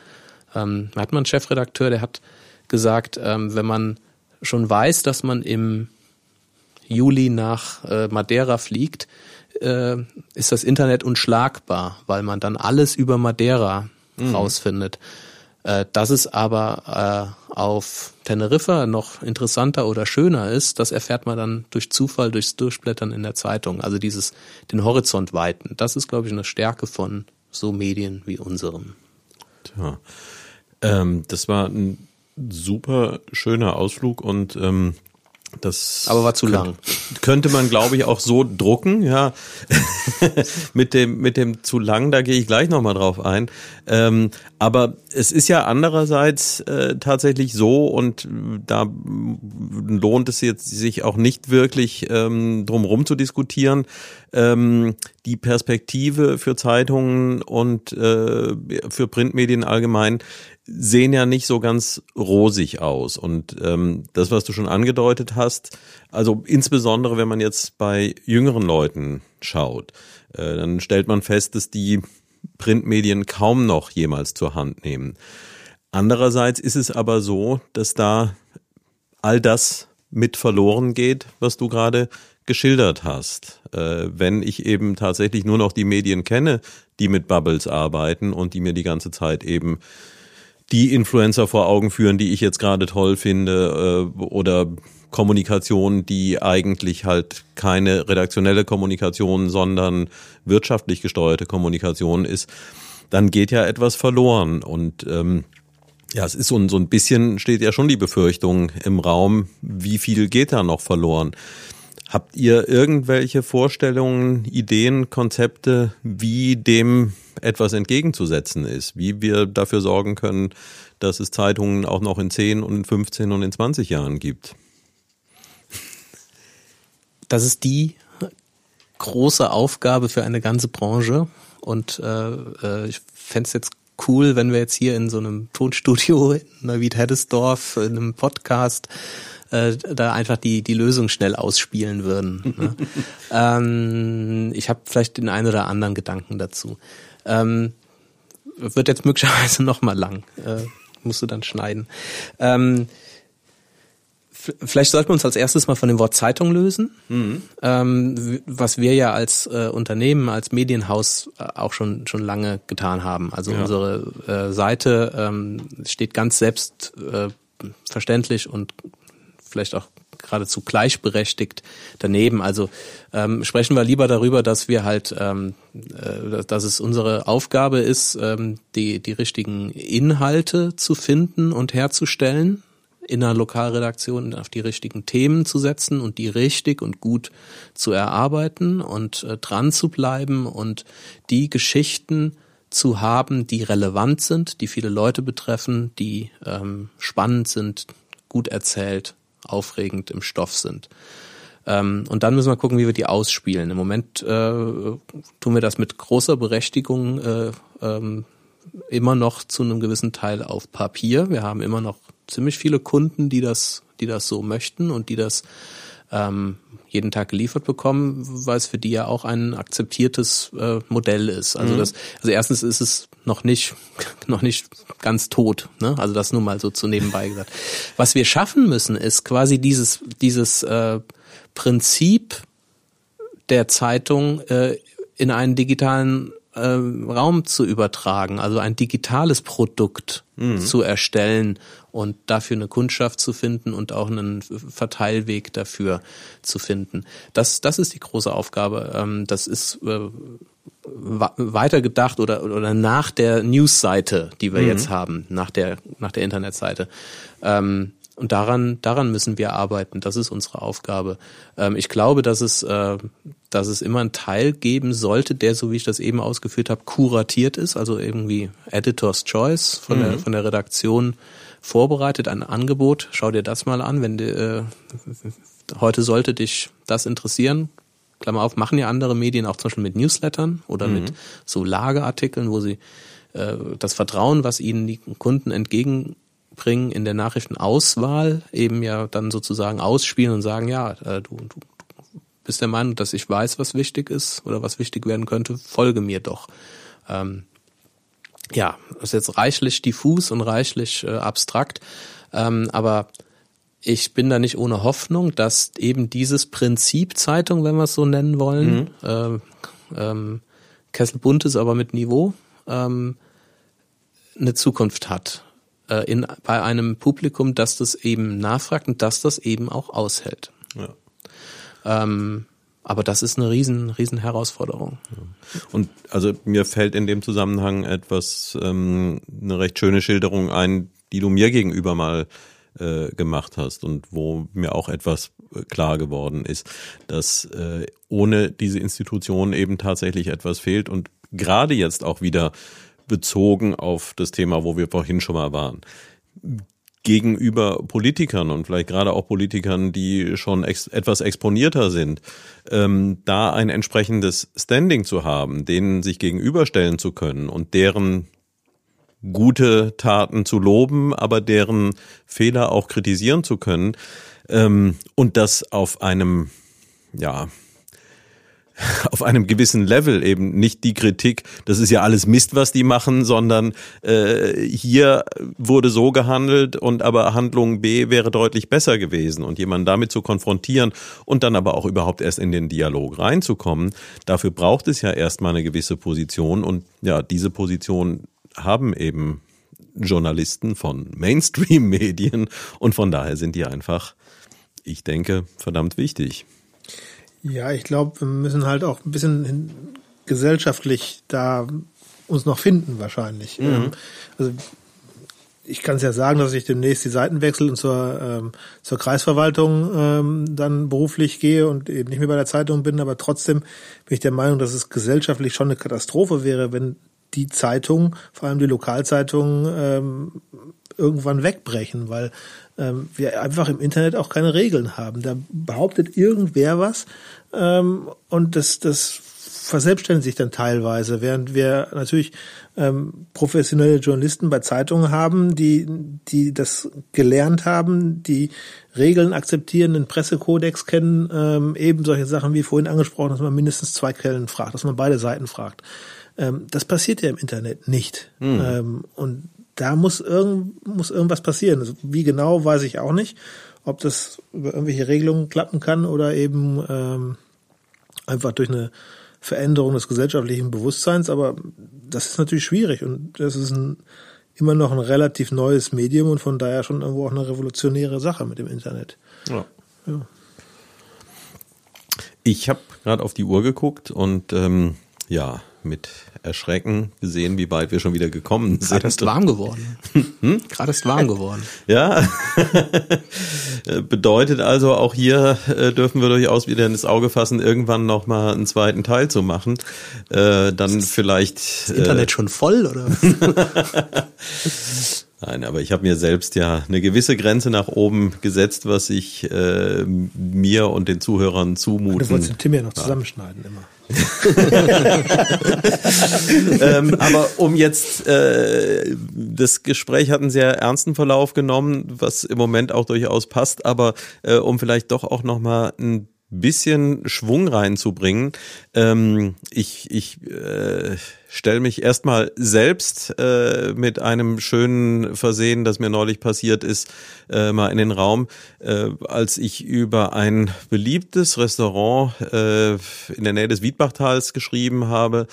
Ähm, hat man einen Chefredakteur, der hat gesagt, ähm, wenn man schon weiß, dass man im Juli nach äh, Madeira fliegt, äh, ist das Internet unschlagbar, weil man dann alles über Madeira mhm. rausfindet. Äh, dass es aber äh, auf Teneriffa noch interessanter oder schöner ist, das erfährt man dann durch Zufall, durchs Durchblättern in der Zeitung. Also dieses, den Horizont weiten. Das ist, glaube ich, eine Stärke von so Medien wie unserem. Tja. Ähm, das war ein super schöner Ausflug und ähm, das aber war zu könnte, lang. Könnte man, glaube ich, auch so drucken, ja. (laughs) mit dem mit dem zu lang, da gehe ich gleich nochmal drauf ein. Ähm, aber es ist ja andererseits äh, tatsächlich so und da lohnt es jetzt sich auch nicht wirklich ähm, drumherum zu diskutieren. Ähm, die Perspektive für Zeitungen und äh, für Printmedien allgemein sehen ja nicht so ganz rosig aus. Und ähm, das, was du schon angedeutet hast, also insbesondere wenn man jetzt bei jüngeren Leuten schaut, äh, dann stellt man fest, dass die Printmedien kaum noch jemals zur Hand nehmen. Andererseits ist es aber so, dass da all das mit verloren geht, was du gerade geschildert hast. Äh, wenn ich eben tatsächlich nur noch die Medien kenne, die mit Bubbles arbeiten und die mir die ganze Zeit eben die Influencer vor Augen führen, die ich jetzt gerade toll finde, äh, oder Kommunikation, die eigentlich halt keine redaktionelle Kommunikation, sondern wirtschaftlich gesteuerte Kommunikation ist, dann geht ja etwas verloren. Und ähm, ja, es ist so, so ein bisschen, steht ja schon die Befürchtung im Raum, wie viel geht da noch verloren. Habt ihr irgendwelche Vorstellungen, Ideen, Konzepte, wie dem etwas entgegenzusetzen ist, wie wir dafür sorgen können, dass es Zeitungen auch noch in 10 und in 15 und in 20 Jahren gibt. Das ist die große Aufgabe für eine ganze Branche und äh, äh ich fände es jetzt cool, wenn wir jetzt hier in so einem Tonstudio in Neuwied-Heddesdorf in einem Podcast äh, da einfach die, die Lösung schnell ausspielen würden. ne? (laughs) ähm, ich habe vielleicht den einen oder anderen Gedanken dazu. Ähm, wird jetzt möglicherweise (laughs) noch mal lang. Äh, musst du dann schneiden. Ähm, vielleicht sollten wir uns als erstes mal von dem Wort Zeitung lösen, mhm. ähm, was wir ja als äh, Unternehmen, als Medienhaus äh, auch schon schon lange getan haben. Also ja. unsere äh, Seite ähm, steht ganz selbstverständlich äh, und vielleicht auch geradezu gleichberechtigt daneben. Also ähm, sprechen wir lieber darüber, dass wir halt, ähm, äh, dass es unsere Aufgabe ist, ähm, die, die richtigen Inhalte zu finden und herzustellen in einer Lokalredaktion auf die richtigen Themen zu setzen und die richtig und gut zu erarbeiten und äh, dran zu bleiben und die Geschichten zu haben, die relevant sind, die viele Leute betreffen, die ähm, spannend sind, gut erzählt aufregend im Stoff sind. Ähm, und dann müssen wir gucken, wie wir die ausspielen. Im Moment äh, tun wir das mit großer Berechtigung äh, ähm, immer noch zu einem gewissen Teil auf Papier. Wir haben immer noch ziemlich viele Kunden, die das, die das so möchten und die das ähm, jeden Tag geliefert bekommen, weil es für die ja auch ein akzeptiertes äh, Modell ist. Also mhm. das, also erstens ist es noch nicht, noch nicht ganz tot. Ne? Also das nur mal so zu nebenbei gesagt. Was wir schaffen müssen, ist quasi dieses, dieses äh, Prinzip der Zeitung äh, in einen digitalen ähm, Raum zu übertragen, also ein digitales Produkt mhm. zu erstellen und dafür eine Kundschaft zu finden und auch einen Verteilweg dafür zu finden. Das, das ist die große Aufgabe. Ähm, das ist äh, weitergedacht oder, oder nach der Newsseite, die wir mhm. jetzt haben, nach der, nach der Internetseite. Ähm, und daran, daran müssen wir arbeiten. Das ist unsere Aufgabe. Ähm, ich glaube, dass es, äh, dass es immer einen Teil geben sollte, der, so wie ich das eben ausgeführt habe, kuratiert ist, also irgendwie Editor's Choice von, mhm. der, von der Redaktion vorbereitet, ein Angebot. Schau dir das mal an, wenn äh, heute sollte dich das interessieren. Klammer auf, machen ja andere Medien auch zum Beispiel mit Newslettern oder mhm. mit so Lageartikeln, wo sie äh, das Vertrauen, was ihnen die Kunden entgegen bringen in der Nachrichtenauswahl eben ja dann sozusagen ausspielen und sagen, ja, äh, du, du bist der Meinung, dass ich weiß, was wichtig ist oder was wichtig werden könnte, folge mir doch. Ähm, ja, das ist jetzt reichlich diffus und reichlich äh, abstrakt, ähm, aber ich bin da nicht ohne Hoffnung, dass eben dieses Prinzip Zeitung, wenn wir es so nennen wollen, mhm. äh, ähm, Kessel bunt ist, aber mit Niveau, ähm, eine Zukunft hat äh, in, bei einem Publikum, das das eben nachfragt und das das eben auch aushält. Ja. Ähm, aber das ist eine riesen, riesen Herausforderung. Und also mir fällt in dem Zusammenhang etwas, ähm, eine recht schöne Schilderung ein, die du mir gegenüber mal äh, gemacht hast und wo mir auch etwas äh, klar geworden ist, dass äh, ohne diese Institution eben tatsächlich etwas fehlt und gerade jetzt auch wieder bezogen auf das Thema, wo wir vorhin schon mal waren. Gegenüber Politikern und vielleicht gerade auch Politikern, die schon ex etwas exponierter sind, ähm, da ein entsprechendes Standing zu haben, denen sich gegenüberstellen zu können und deren gute Taten zu loben, aber deren Fehler auch kritisieren zu können ähm, und das auf einem ja (laughs) auf einem gewissen Level eben nicht die Kritik, das ist ja alles Mist, was die machen, sondern äh, hier wurde so gehandelt und aber Handlung B wäre deutlich besser gewesen. Und jemanden damit zu konfrontieren und dann aber auch überhaupt erst in den Dialog reinzukommen, dafür braucht es ja erstmal eine gewisse Position. Und ja, diese Position haben eben Journalisten von Mainstream-Medien. Und von daher sind die einfach, ich denke, verdammt wichtig. Ja, ich glaube, wir müssen halt auch ein bisschen gesellschaftlich da uns noch finden wahrscheinlich. Mhm. Ähm, also ich kann es ja sagen, dass ich demnächst die Seiten wechsle und zur, ähm, zur Kreisverwaltung ähm, dann beruflich gehe und eben nicht mehr bei der Zeitung bin, aber trotzdem bin ich der Meinung, dass es gesellschaftlich schon eine Katastrophe wäre, wenn die Zeitung, vor allem die Lokalzeitungen, ähm, irgendwann wegbrechen, weil ähm, wir einfach im Internet auch keine Regeln haben. Da behauptet irgendwer was ähm, und das, das verselbstständigt sich dann teilweise, während wir natürlich ähm, professionelle Journalisten bei Zeitungen haben, die, die das gelernt haben, die Regeln akzeptieren, den Pressekodex kennen, ähm, eben solche Sachen wie vorhin angesprochen, dass man mindestens zwei Quellen fragt, dass man beide Seiten fragt. Ähm, das passiert ja im Internet nicht. Mhm. Ähm, und da muss, irgend, muss irgendwas passieren. Also wie genau, weiß ich auch nicht. Ob das über irgendwelche Regelungen klappen kann oder eben ähm, einfach durch eine Veränderung des gesellschaftlichen Bewusstseins. Aber das ist natürlich schwierig und das ist ein, immer noch ein relativ neues Medium und von daher schon irgendwo auch eine revolutionäre Sache mit dem Internet. Ja. ja. Ich habe gerade auf die Uhr geguckt und ähm, ja, mit Erschrecken gesehen, wie weit wir schon wieder gekommen sind. Gerade ist warm geworden. Hm? Gerade ist warm geworden. Ja. (laughs) Bedeutet also, auch hier äh, dürfen wir durchaus wieder ins Auge fassen, irgendwann nochmal einen zweiten Teil zu machen. Äh, dann ist vielleicht. Ist das Internet äh, schon voll, oder? (laughs) (laughs) Nein, aber ich habe mir selbst ja eine gewisse Grenze nach oben gesetzt, was ich äh, mir und den Zuhörern zumuten. Du wolltest den Tim ja noch zusammenschneiden immer. (laughs) ähm, aber um jetzt, äh, das Gespräch hat einen sehr ernsten Verlauf genommen, was im Moment auch durchaus passt, aber äh, um vielleicht doch auch nochmal ein bisschen Schwung reinzubringen. Ähm, ich ich äh, stelle mich erstmal selbst äh, mit einem schönen Versehen, das mir neulich passiert ist, äh, mal in den Raum, äh, als ich über ein beliebtes Restaurant äh, in der Nähe des Wiedbachtals geschrieben habe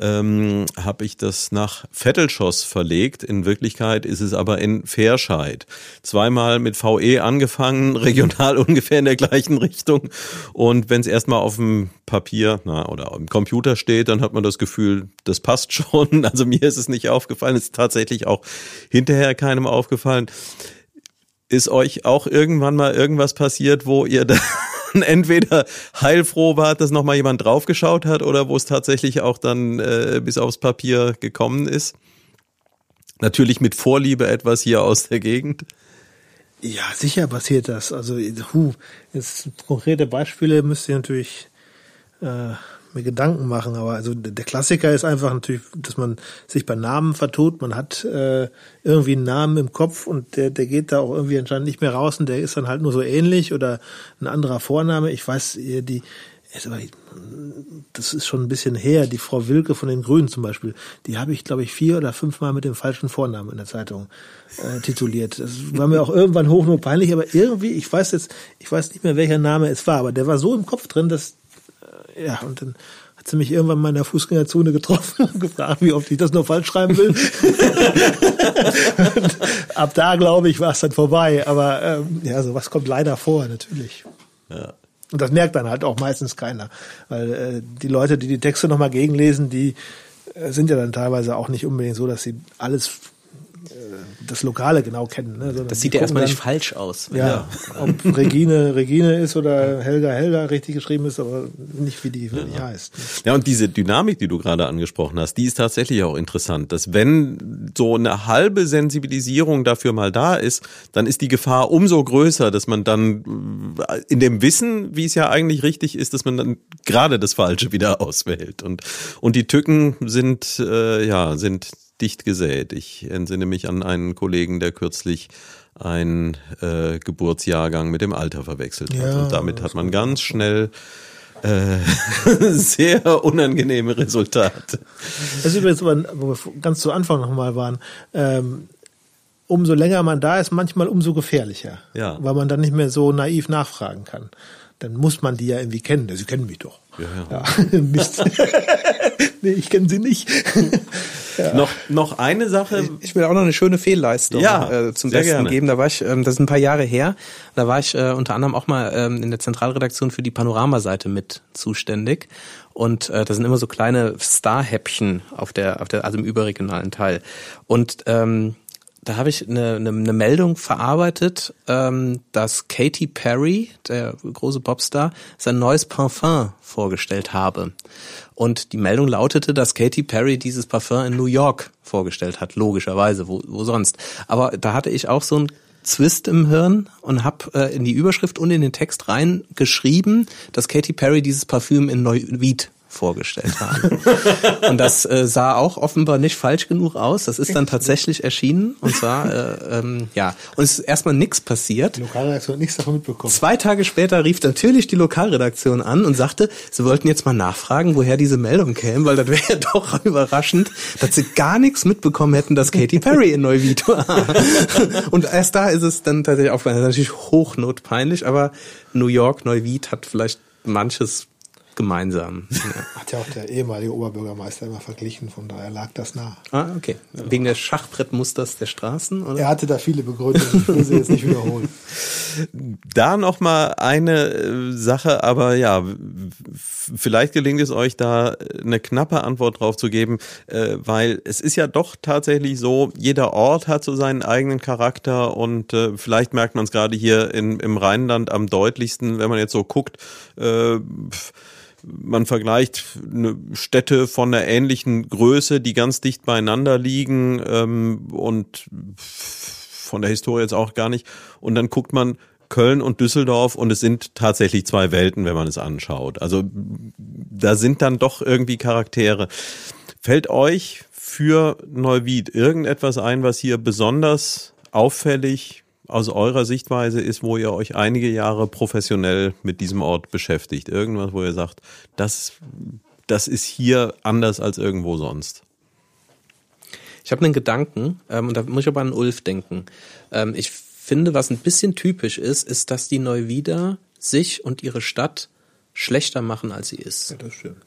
ähm, habe ich das nach Vettelschoss verlegt. In Wirklichkeit ist es aber in Fairscheid. Zweimal mit VE angefangen, (laughs) regional ungefähr in der gleichen Richtung. Und wenn es erstmal auf dem Papier na, oder im Computer steht, dann hat man das Gefühl, das passt (laughs) schon. Also mir ist es nicht aufgefallen, ist tatsächlich auch hinterher keinem aufgefallen. Ist euch auch irgendwann mal irgendwas passiert, wo ihr da (laughs) entweder heilfroh war, dass nochmal jemand draufgeschaut hat oder wo es tatsächlich auch dann äh, bis aufs Papier gekommen ist. Natürlich mit Vorliebe etwas hier aus der Gegend. Ja, sicher passiert das. Also, hu, jetzt konkrete Beispiele müsst ihr natürlich äh, mir Gedanken machen, aber also der Klassiker ist einfach natürlich, dass man sich bei Namen vertut. Man hat äh, irgendwie einen Namen im Kopf und der, der geht da auch irgendwie anscheinend nicht mehr raus und der ist dann halt nur so ähnlich oder ein anderer Vorname. Ich weiß, die, das ist schon ein bisschen her, die Frau Wilke von den Grünen zum Beispiel, die habe ich, glaube ich, vier oder fünfmal mit dem falschen Vornamen in der Zeitung äh, tituliert. Das war mir auch irgendwann hochnot peinlich, aber irgendwie, ich weiß jetzt, ich weiß nicht mehr, welcher Name es war, aber der war so im Kopf drin, dass ja, und dann hat sie mich irgendwann mal in der Fußgängerzone getroffen (laughs) und gefragt, wie oft ich das noch falsch schreiben will. (laughs) ab da, glaube ich, war es dann vorbei. Aber ähm, ja, sowas kommt leider vor, natürlich. Ja. Und das merkt dann halt auch meistens keiner. Weil äh, die Leute, die die Texte nochmal gegenlesen, die äh, sind ja dann teilweise auch nicht unbedingt so, dass sie alles das Lokale genau kennen. Ne? Sondern das sieht ja erstmal dann, nicht falsch aus. Ja, ob (laughs) Regine Regine ist oder Helga Helga richtig geschrieben ist, aber nicht wie die wirklich ja. heißt. Ne? Ja, und diese Dynamik, die du gerade angesprochen hast, die ist tatsächlich auch interessant, dass wenn so eine halbe Sensibilisierung dafür mal da ist, dann ist die Gefahr umso größer, dass man dann in dem Wissen, wie es ja eigentlich richtig ist, dass man dann gerade das Falsche wieder (laughs) auswählt. Und, und die Tücken sind, äh, ja, sind dicht gesät. Ich entsinne mich an einen Kollegen, der kürzlich einen äh, Geburtsjahrgang mit dem Alter verwechselt hat. Ja, und damit hat man ganz schnell äh, (laughs) sehr unangenehme Resultate. Das ist übrigens, wo wir ganz zu Anfang nochmal waren, ähm, umso länger man da ist, manchmal umso gefährlicher. Ja. Weil man dann nicht mehr so naiv nachfragen kann. Dann muss man die ja irgendwie kennen. Sie kennen mich doch. Ja, ja. ja (laughs) nicht. (laughs) nee, ich kenne sie nicht. Ja. Noch, noch eine Sache. Ich will auch noch eine schöne Fehlleistung ja, äh, zum Besten gerne. geben. Da war ich, ähm, das ist ein paar Jahre her, da war ich äh, unter anderem auch mal ähm, in der Zentralredaktion für die Panoramaseite mit zuständig. Und äh, da sind immer so kleine Star-Häppchen auf der, auf der, also im überregionalen Teil. Und ähm, da habe ich eine, eine, eine Meldung verarbeitet, ähm, dass Katy Perry, der große Popstar, sein neues Parfum vorgestellt habe. Und die Meldung lautete, dass Katy Perry dieses Parfum in New York vorgestellt hat, logischerweise, wo, wo sonst. Aber da hatte ich auch so ein Zwist im Hirn und habe äh, in die Überschrift und in den Text reingeschrieben, dass Katy Perry dieses Parfüm in Neuwied vorgestellt haben. und das äh, sah auch offenbar nicht falsch genug aus. Das ist dann tatsächlich erschienen. Und zwar, äh, ähm, ja, und es ist erstmal nichts passiert. Die Lokalredaktion hat nichts davon mitbekommen. Zwei Tage später rief natürlich die Lokalredaktion an und sagte, sie wollten jetzt mal nachfragen, woher diese Meldung käme, weil das wäre ja doch (laughs) überraschend, dass sie gar nichts mitbekommen hätten, dass Katy Perry in Neuwied war. und erst da ist es dann tatsächlich aufgefallen. Das ist natürlich hochnotpeinlich, aber New York, Neuwied hat vielleicht manches gemeinsam. Hat ja auch der ehemalige Oberbürgermeister immer verglichen, von daher lag das nah. Ah, okay. Wegen des Schachbrettmusters der Straßen? Oder? Er hatte da viele Begründungen, ich will sie jetzt nicht wiederholen. (laughs) Da noch mal eine äh, Sache, aber ja, vielleicht gelingt es euch da eine knappe Antwort drauf zu geben, äh, weil es ist ja doch tatsächlich so, jeder Ort hat so seinen eigenen Charakter und äh, vielleicht merkt man es gerade hier in, im Rheinland am deutlichsten, wenn man jetzt so guckt, äh, man vergleicht Städte von einer ähnlichen Größe, die ganz dicht beieinander liegen ähm, und von der Historie jetzt auch gar nicht. Und dann guckt man Köln und Düsseldorf und es sind tatsächlich zwei Welten, wenn man es anschaut. Also da sind dann doch irgendwie Charaktere. Fällt euch für Neuwied irgendetwas ein, was hier besonders auffällig aus eurer Sichtweise ist, wo ihr euch einige Jahre professionell mit diesem Ort beschäftigt? Irgendwas, wo ihr sagt, das, das ist hier anders als irgendwo sonst? Ich habe einen Gedanken, ähm, und da muss ich aber an Ulf denken. Ähm, ich finde, was ein bisschen typisch ist, ist, dass die Neuwieder sich und ihre Stadt schlechter machen, als sie ist. Ja, das stimmt.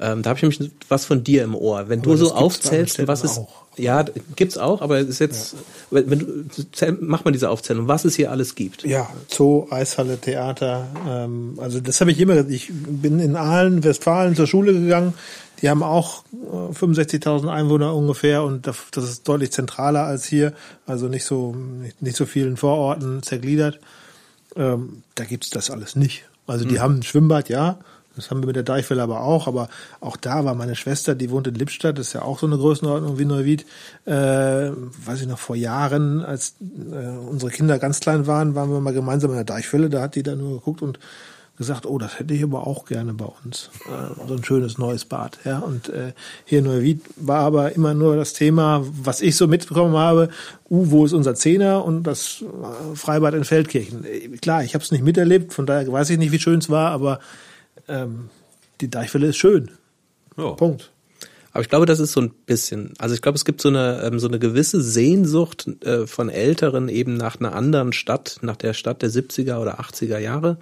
Ähm, da habe ich nämlich was von dir im Ohr. Wenn Aber du so aufzählst, was ist. auch. Ja, gibt's auch, aber es ist jetzt, wenn, wenn du, zähl- mach mal diese Aufzählung, was es hier alles gibt. Ja, Zoo, Eishalle, Theater. Ähm, also das habe ich immer. Ich bin in Aalen, Westfalen zur Schule gegangen. Die haben auch äh, 65.000 Einwohner ungefähr und das, das ist deutlich zentraler als hier. Also nicht so nicht, nicht so vielen Vororten zergliedert. Ähm, da gibt's das alles nicht. Also die haben ein Schwimmbad, ja. Das haben wir mit der Deichwelle aber auch. Aber auch da war meine Schwester, die wohnt in Lippstadt, das ist ja auch so eine Größenordnung wie Neuwied. Äh, weiß ich noch, vor Jahren, als äh, unsere Kinder ganz klein waren, waren wir mal gemeinsam in der Deichwelle. Da hat die dann nur geguckt und gesagt, oh, das hätte ich aber auch gerne bei uns. Äh, so ein schönes neues Bad. Ja. Und äh, hier in Neuwied war aber immer nur das Thema, was ich so mitbekommen habe, uh, wo ist unser Zehner und das äh, Freibad in Feldkirchen. Äh, Klar, ich habe es nicht miterlebt, von daher weiß ich nicht, wie schön es war, aber ähm, die Deichwelle ist schön. Ja. Punkt. Aber ich glaube, das ist so ein bisschen, also ich glaube, es gibt so eine, ähm, so eine gewisse Sehnsucht äh, von Älteren eben nach einer anderen Stadt, nach der Stadt der 70er oder 80er Jahre,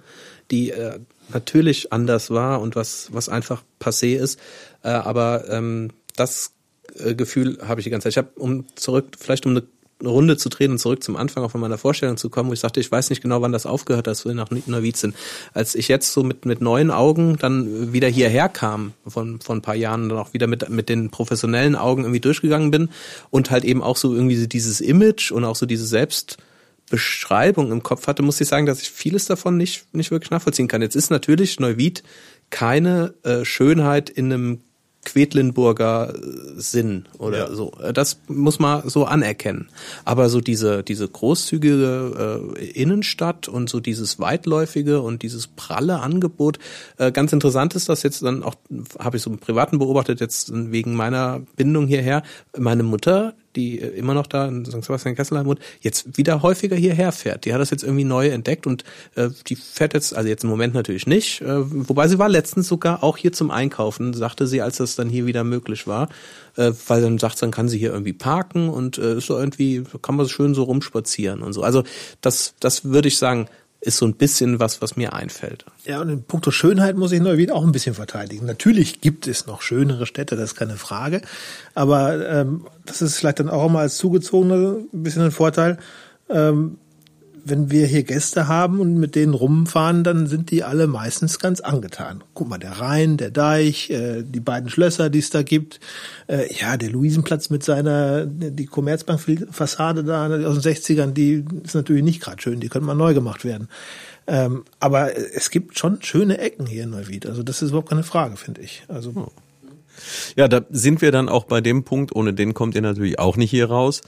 die äh, natürlich anders war und was, was einfach passé ist. Äh, aber ähm, das äh, Gefühl habe ich die ganze Zeit. Ich habe, um zurück, vielleicht um eine eine Runde zu drehen und zurück zum Anfang auch von meiner Vorstellung zu kommen, wo ich sagte, ich weiß nicht genau, wann das aufgehört hat, dass wir nach Neuwied sind. Als ich jetzt so mit, mit neuen Augen dann wieder hierher kam, von, von ein paar Jahren, dann auch wieder mit, mit den professionellen Augen irgendwie durchgegangen bin und halt eben auch so irgendwie dieses Image und auch so diese Selbstbeschreibung im Kopf hatte, muss ich sagen, dass ich vieles davon nicht, nicht wirklich nachvollziehen kann. Jetzt ist natürlich Neuwied keine äh, Schönheit in einem Quedlinburger äh, Sinn oder Ja. so. Äh, Das muss man so anerkennen. Aber so diese, diese großzügige äh, Innenstadt und so dieses weitläufige und dieses pralle Angebot, äh, ganz interessant ist das jetzt dann auch, habe ich so im Privaten beobachtet, jetzt wegen meiner Bindung hierher. Meine Mutter, die äh, immer noch da in St. Sebastian Kesselheim wohnt, jetzt wieder häufiger hierher fährt. Die hat das jetzt irgendwie neu entdeckt und äh, die fährt jetzt, also jetzt im Moment natürlich nicht, äh, wobei sie war letztens sogar auch hier zum Einkaufen, sagte sie, als das dann hier wieder möglich war, äh, weil dann sagt, dann kann sie hier irgendwie parken und äh, ist so irgendwie, kann man schön so rumspazieren und so. Also das, das würde ich sagen, ist so ein bisschen was, was mir einfällt. Ja, und in puncto Schönheit muss ich Neuwied auch ein bisschen verteidigen. Natürlich gibt es noch schönere Städte, das ist keine Frage. Aber ähm, das ist vielleicht dann auch mal als Zugezogener ein bisschen ein Vorteil. Ähm, wenn wir hier Gäste haben und mit denen rumfahren, dann sind die alle meistens ganz angetan. Guck mal, der Rhein, der Deich, äh, die beiden Schlösser, die es da gibt. Äh, ja, der Luisenplatz mit seiner, die Commerzbank-Fassade da aus den 60ern, die ist natürlich nicht gerade schön, die könnte mal neu gemacht werden. Ähm, aber es gibt schon schöne Ecken hier in Neuwied. Also das ist überhaupt keine Frage, finde ich. Also Ja, da sind wir dann auch bei dem Punkt, ohne den kommt ihr natürlich auch nicht hier raus.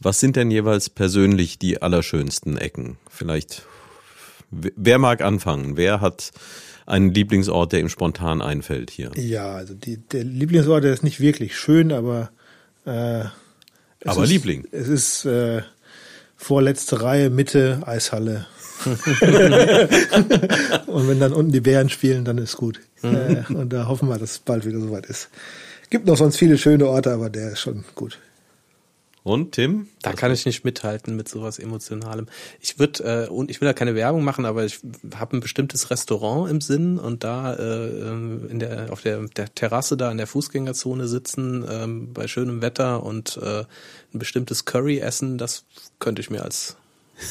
Was sind denn jeweils persönlich die allerschönsten Ecken? Vielleicht, wer mag anfangen? Wer hat einen Lieblingsort, der ihm spontan einfällt hier? ja, also die, der Lieblingsort, der ist nicht wirklich schön, aber äh, es Aber ist, Liebling. Es ist äh, vorletzte Reihe, Mitte, Eishalle. (laughs) und wenn dann unten die Bären spielen, dann ist gut. Äh, und da hoffen wir, dass es bald wieder soweit ist. Gibt noch sonst viele schöne Orte, aber der ist schon gut. Und Tim? Da kann ich nicht mithalten mit sowas Emotionalem. Ich würde, äh, und ich will da keine Werbung machen, aber ich habe ein bestimmtes Restaurant im Sinn und da äh, in der, auf der, der Terrasse da in der Fußgängerzone sitzen, ähm, bei schönem Wetter und äh, ein bestimmtes Curry essen, das könnte ich mir als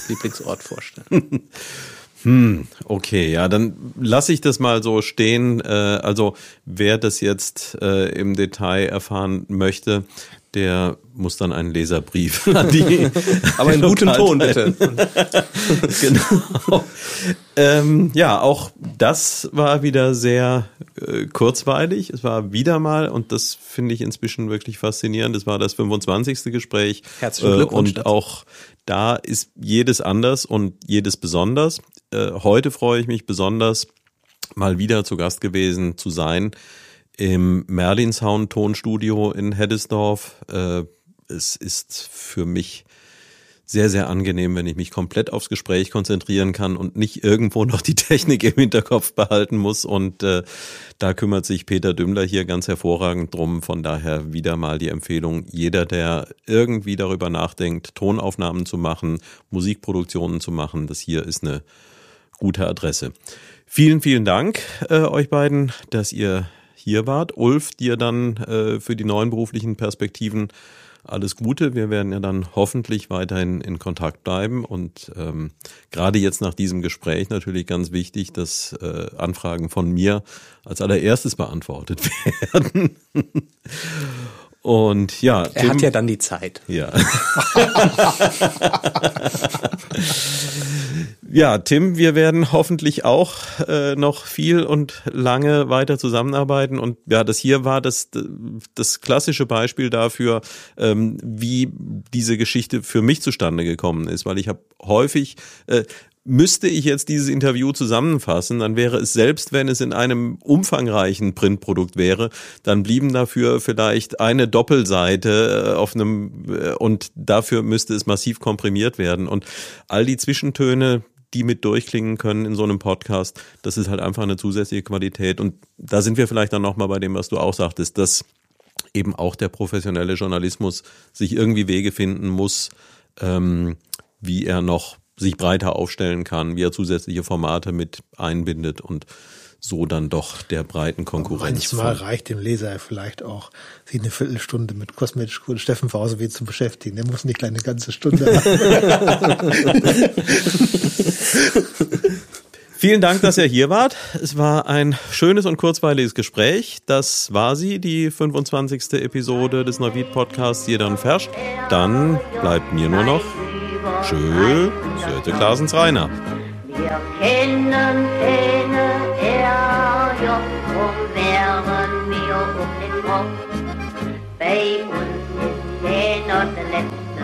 Lieblingsort vorstellen. (laughs) Hm, okay, ja, dann lasse ich das mal so stehen. Äh, also wer das jetzt äh, im Detail erfahren möchte, der muss dann einen Leserbrief (laughs) an die. (laughs) Aber in gutem Ton, bitte. (laughs) genau. ähm, ja, auch das war wieder sehr äh, kurzweilig. Es war wieder mal, und das finde ich inzwischen wirklich faszinierend, es war das 25. Gespräch. Herzlichen Glückwunsch Und dazu. auch da ist jedes anders und jedes besonders. Äh, heute freue ich mich besonders, mal wieder zu Gast gewesen zu sein im Merlinshausen Tonstudio in Heddesdorf. Äh, es ist für mich sehr, sehr angenehm, wenn ich mich komplett aufs Gespräch konzentrieren kann und nicht irgendwo (laughs) noch die Technik im Hinterkopf behalten muss. Und äh, da kümmert sich Peter Dümmler hier ganz hervorragend drum. Von daher wieder mal die Empfehlung, jeder, der irgendwie darüber nachdenkt, Tonaufnahmen zu machen, Musikproduktionen zu machen, das hier ist eine gute Adresse. Vielen, vielen Dank äh, euch beiden, dass ihr hier wart. Ulf, dir dann äh, für die neuen beruflichen Perspektiven alles Gute. Wir werden ja dann hoffentlich weiterhin in Kontakt bleiben und ähm, gerade jetzt nach diesem Gespräch natürlich ganz wichtig, dass äh, Anfragen von mir als allererstes beantwortet (laughs) werden. Und ja, er Tim, hat ja dann die Zeit. Ja. (laughs) (laughs) ja, Tim, wir werden hoffentlich auch äh, noch viel und lange weiter zusammenarbeiten. Und ja, das hier war das, das klassische Beispiel dafür, ähm, wie diese Geschichte für mich zustande gekommen ist, weil ich habe häufig äh, Müsste ich jetzt dieses Interview zusammenfassen, dann wäre es selbst, wenn es in einem umfangreichen Printprodukt wäre, dann blieben dafür vielleicht eine Doppelseite äh, auf einem äh, und dafür müsste es massiv komprimiert werden. Und all die Zwischentöne, die mit durchklingen können in so einem Podcast, das ist halt einfach eine zusätzliche Qualität. Und da sind wir vielleicht dann nochmal bei dem, was du auch sagtest, dass eben auch der professionelle Journalismus sich irgendwie Wege finden muss, ähm, wie er noch sich breiter aufstellen kann, wie er zusätzliche Formate mit einbindet und so dann doch der breiten Konkurrenz. Manchmal reicht dem Leser vielleicht auch, sich eine Viertelstunde mit kosmetisch Kur Steffen VSW zu beschäftigen. Der muss nicht gleich eine ganze Stunde haben. (laughs) Vielen Dank, dass ihr hier wart. Es war ein schönes und kurzweiliges Gespräch. Das war sie, die 25. Episode des Neuwied Podcasts Jeder und Ferscht. Dann bleibt mir nur noch Tschö, Söte Klasens Rainer. Wir kennen keine Ärger und wären wir um den Kopf. Bei uns ist keiner der Letzte,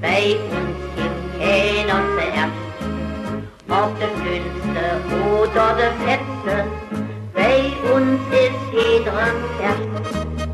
bei uns gibt keiner zuerst. Ob der Dünnste oder der Fetzte, bei uns ist jeder erst.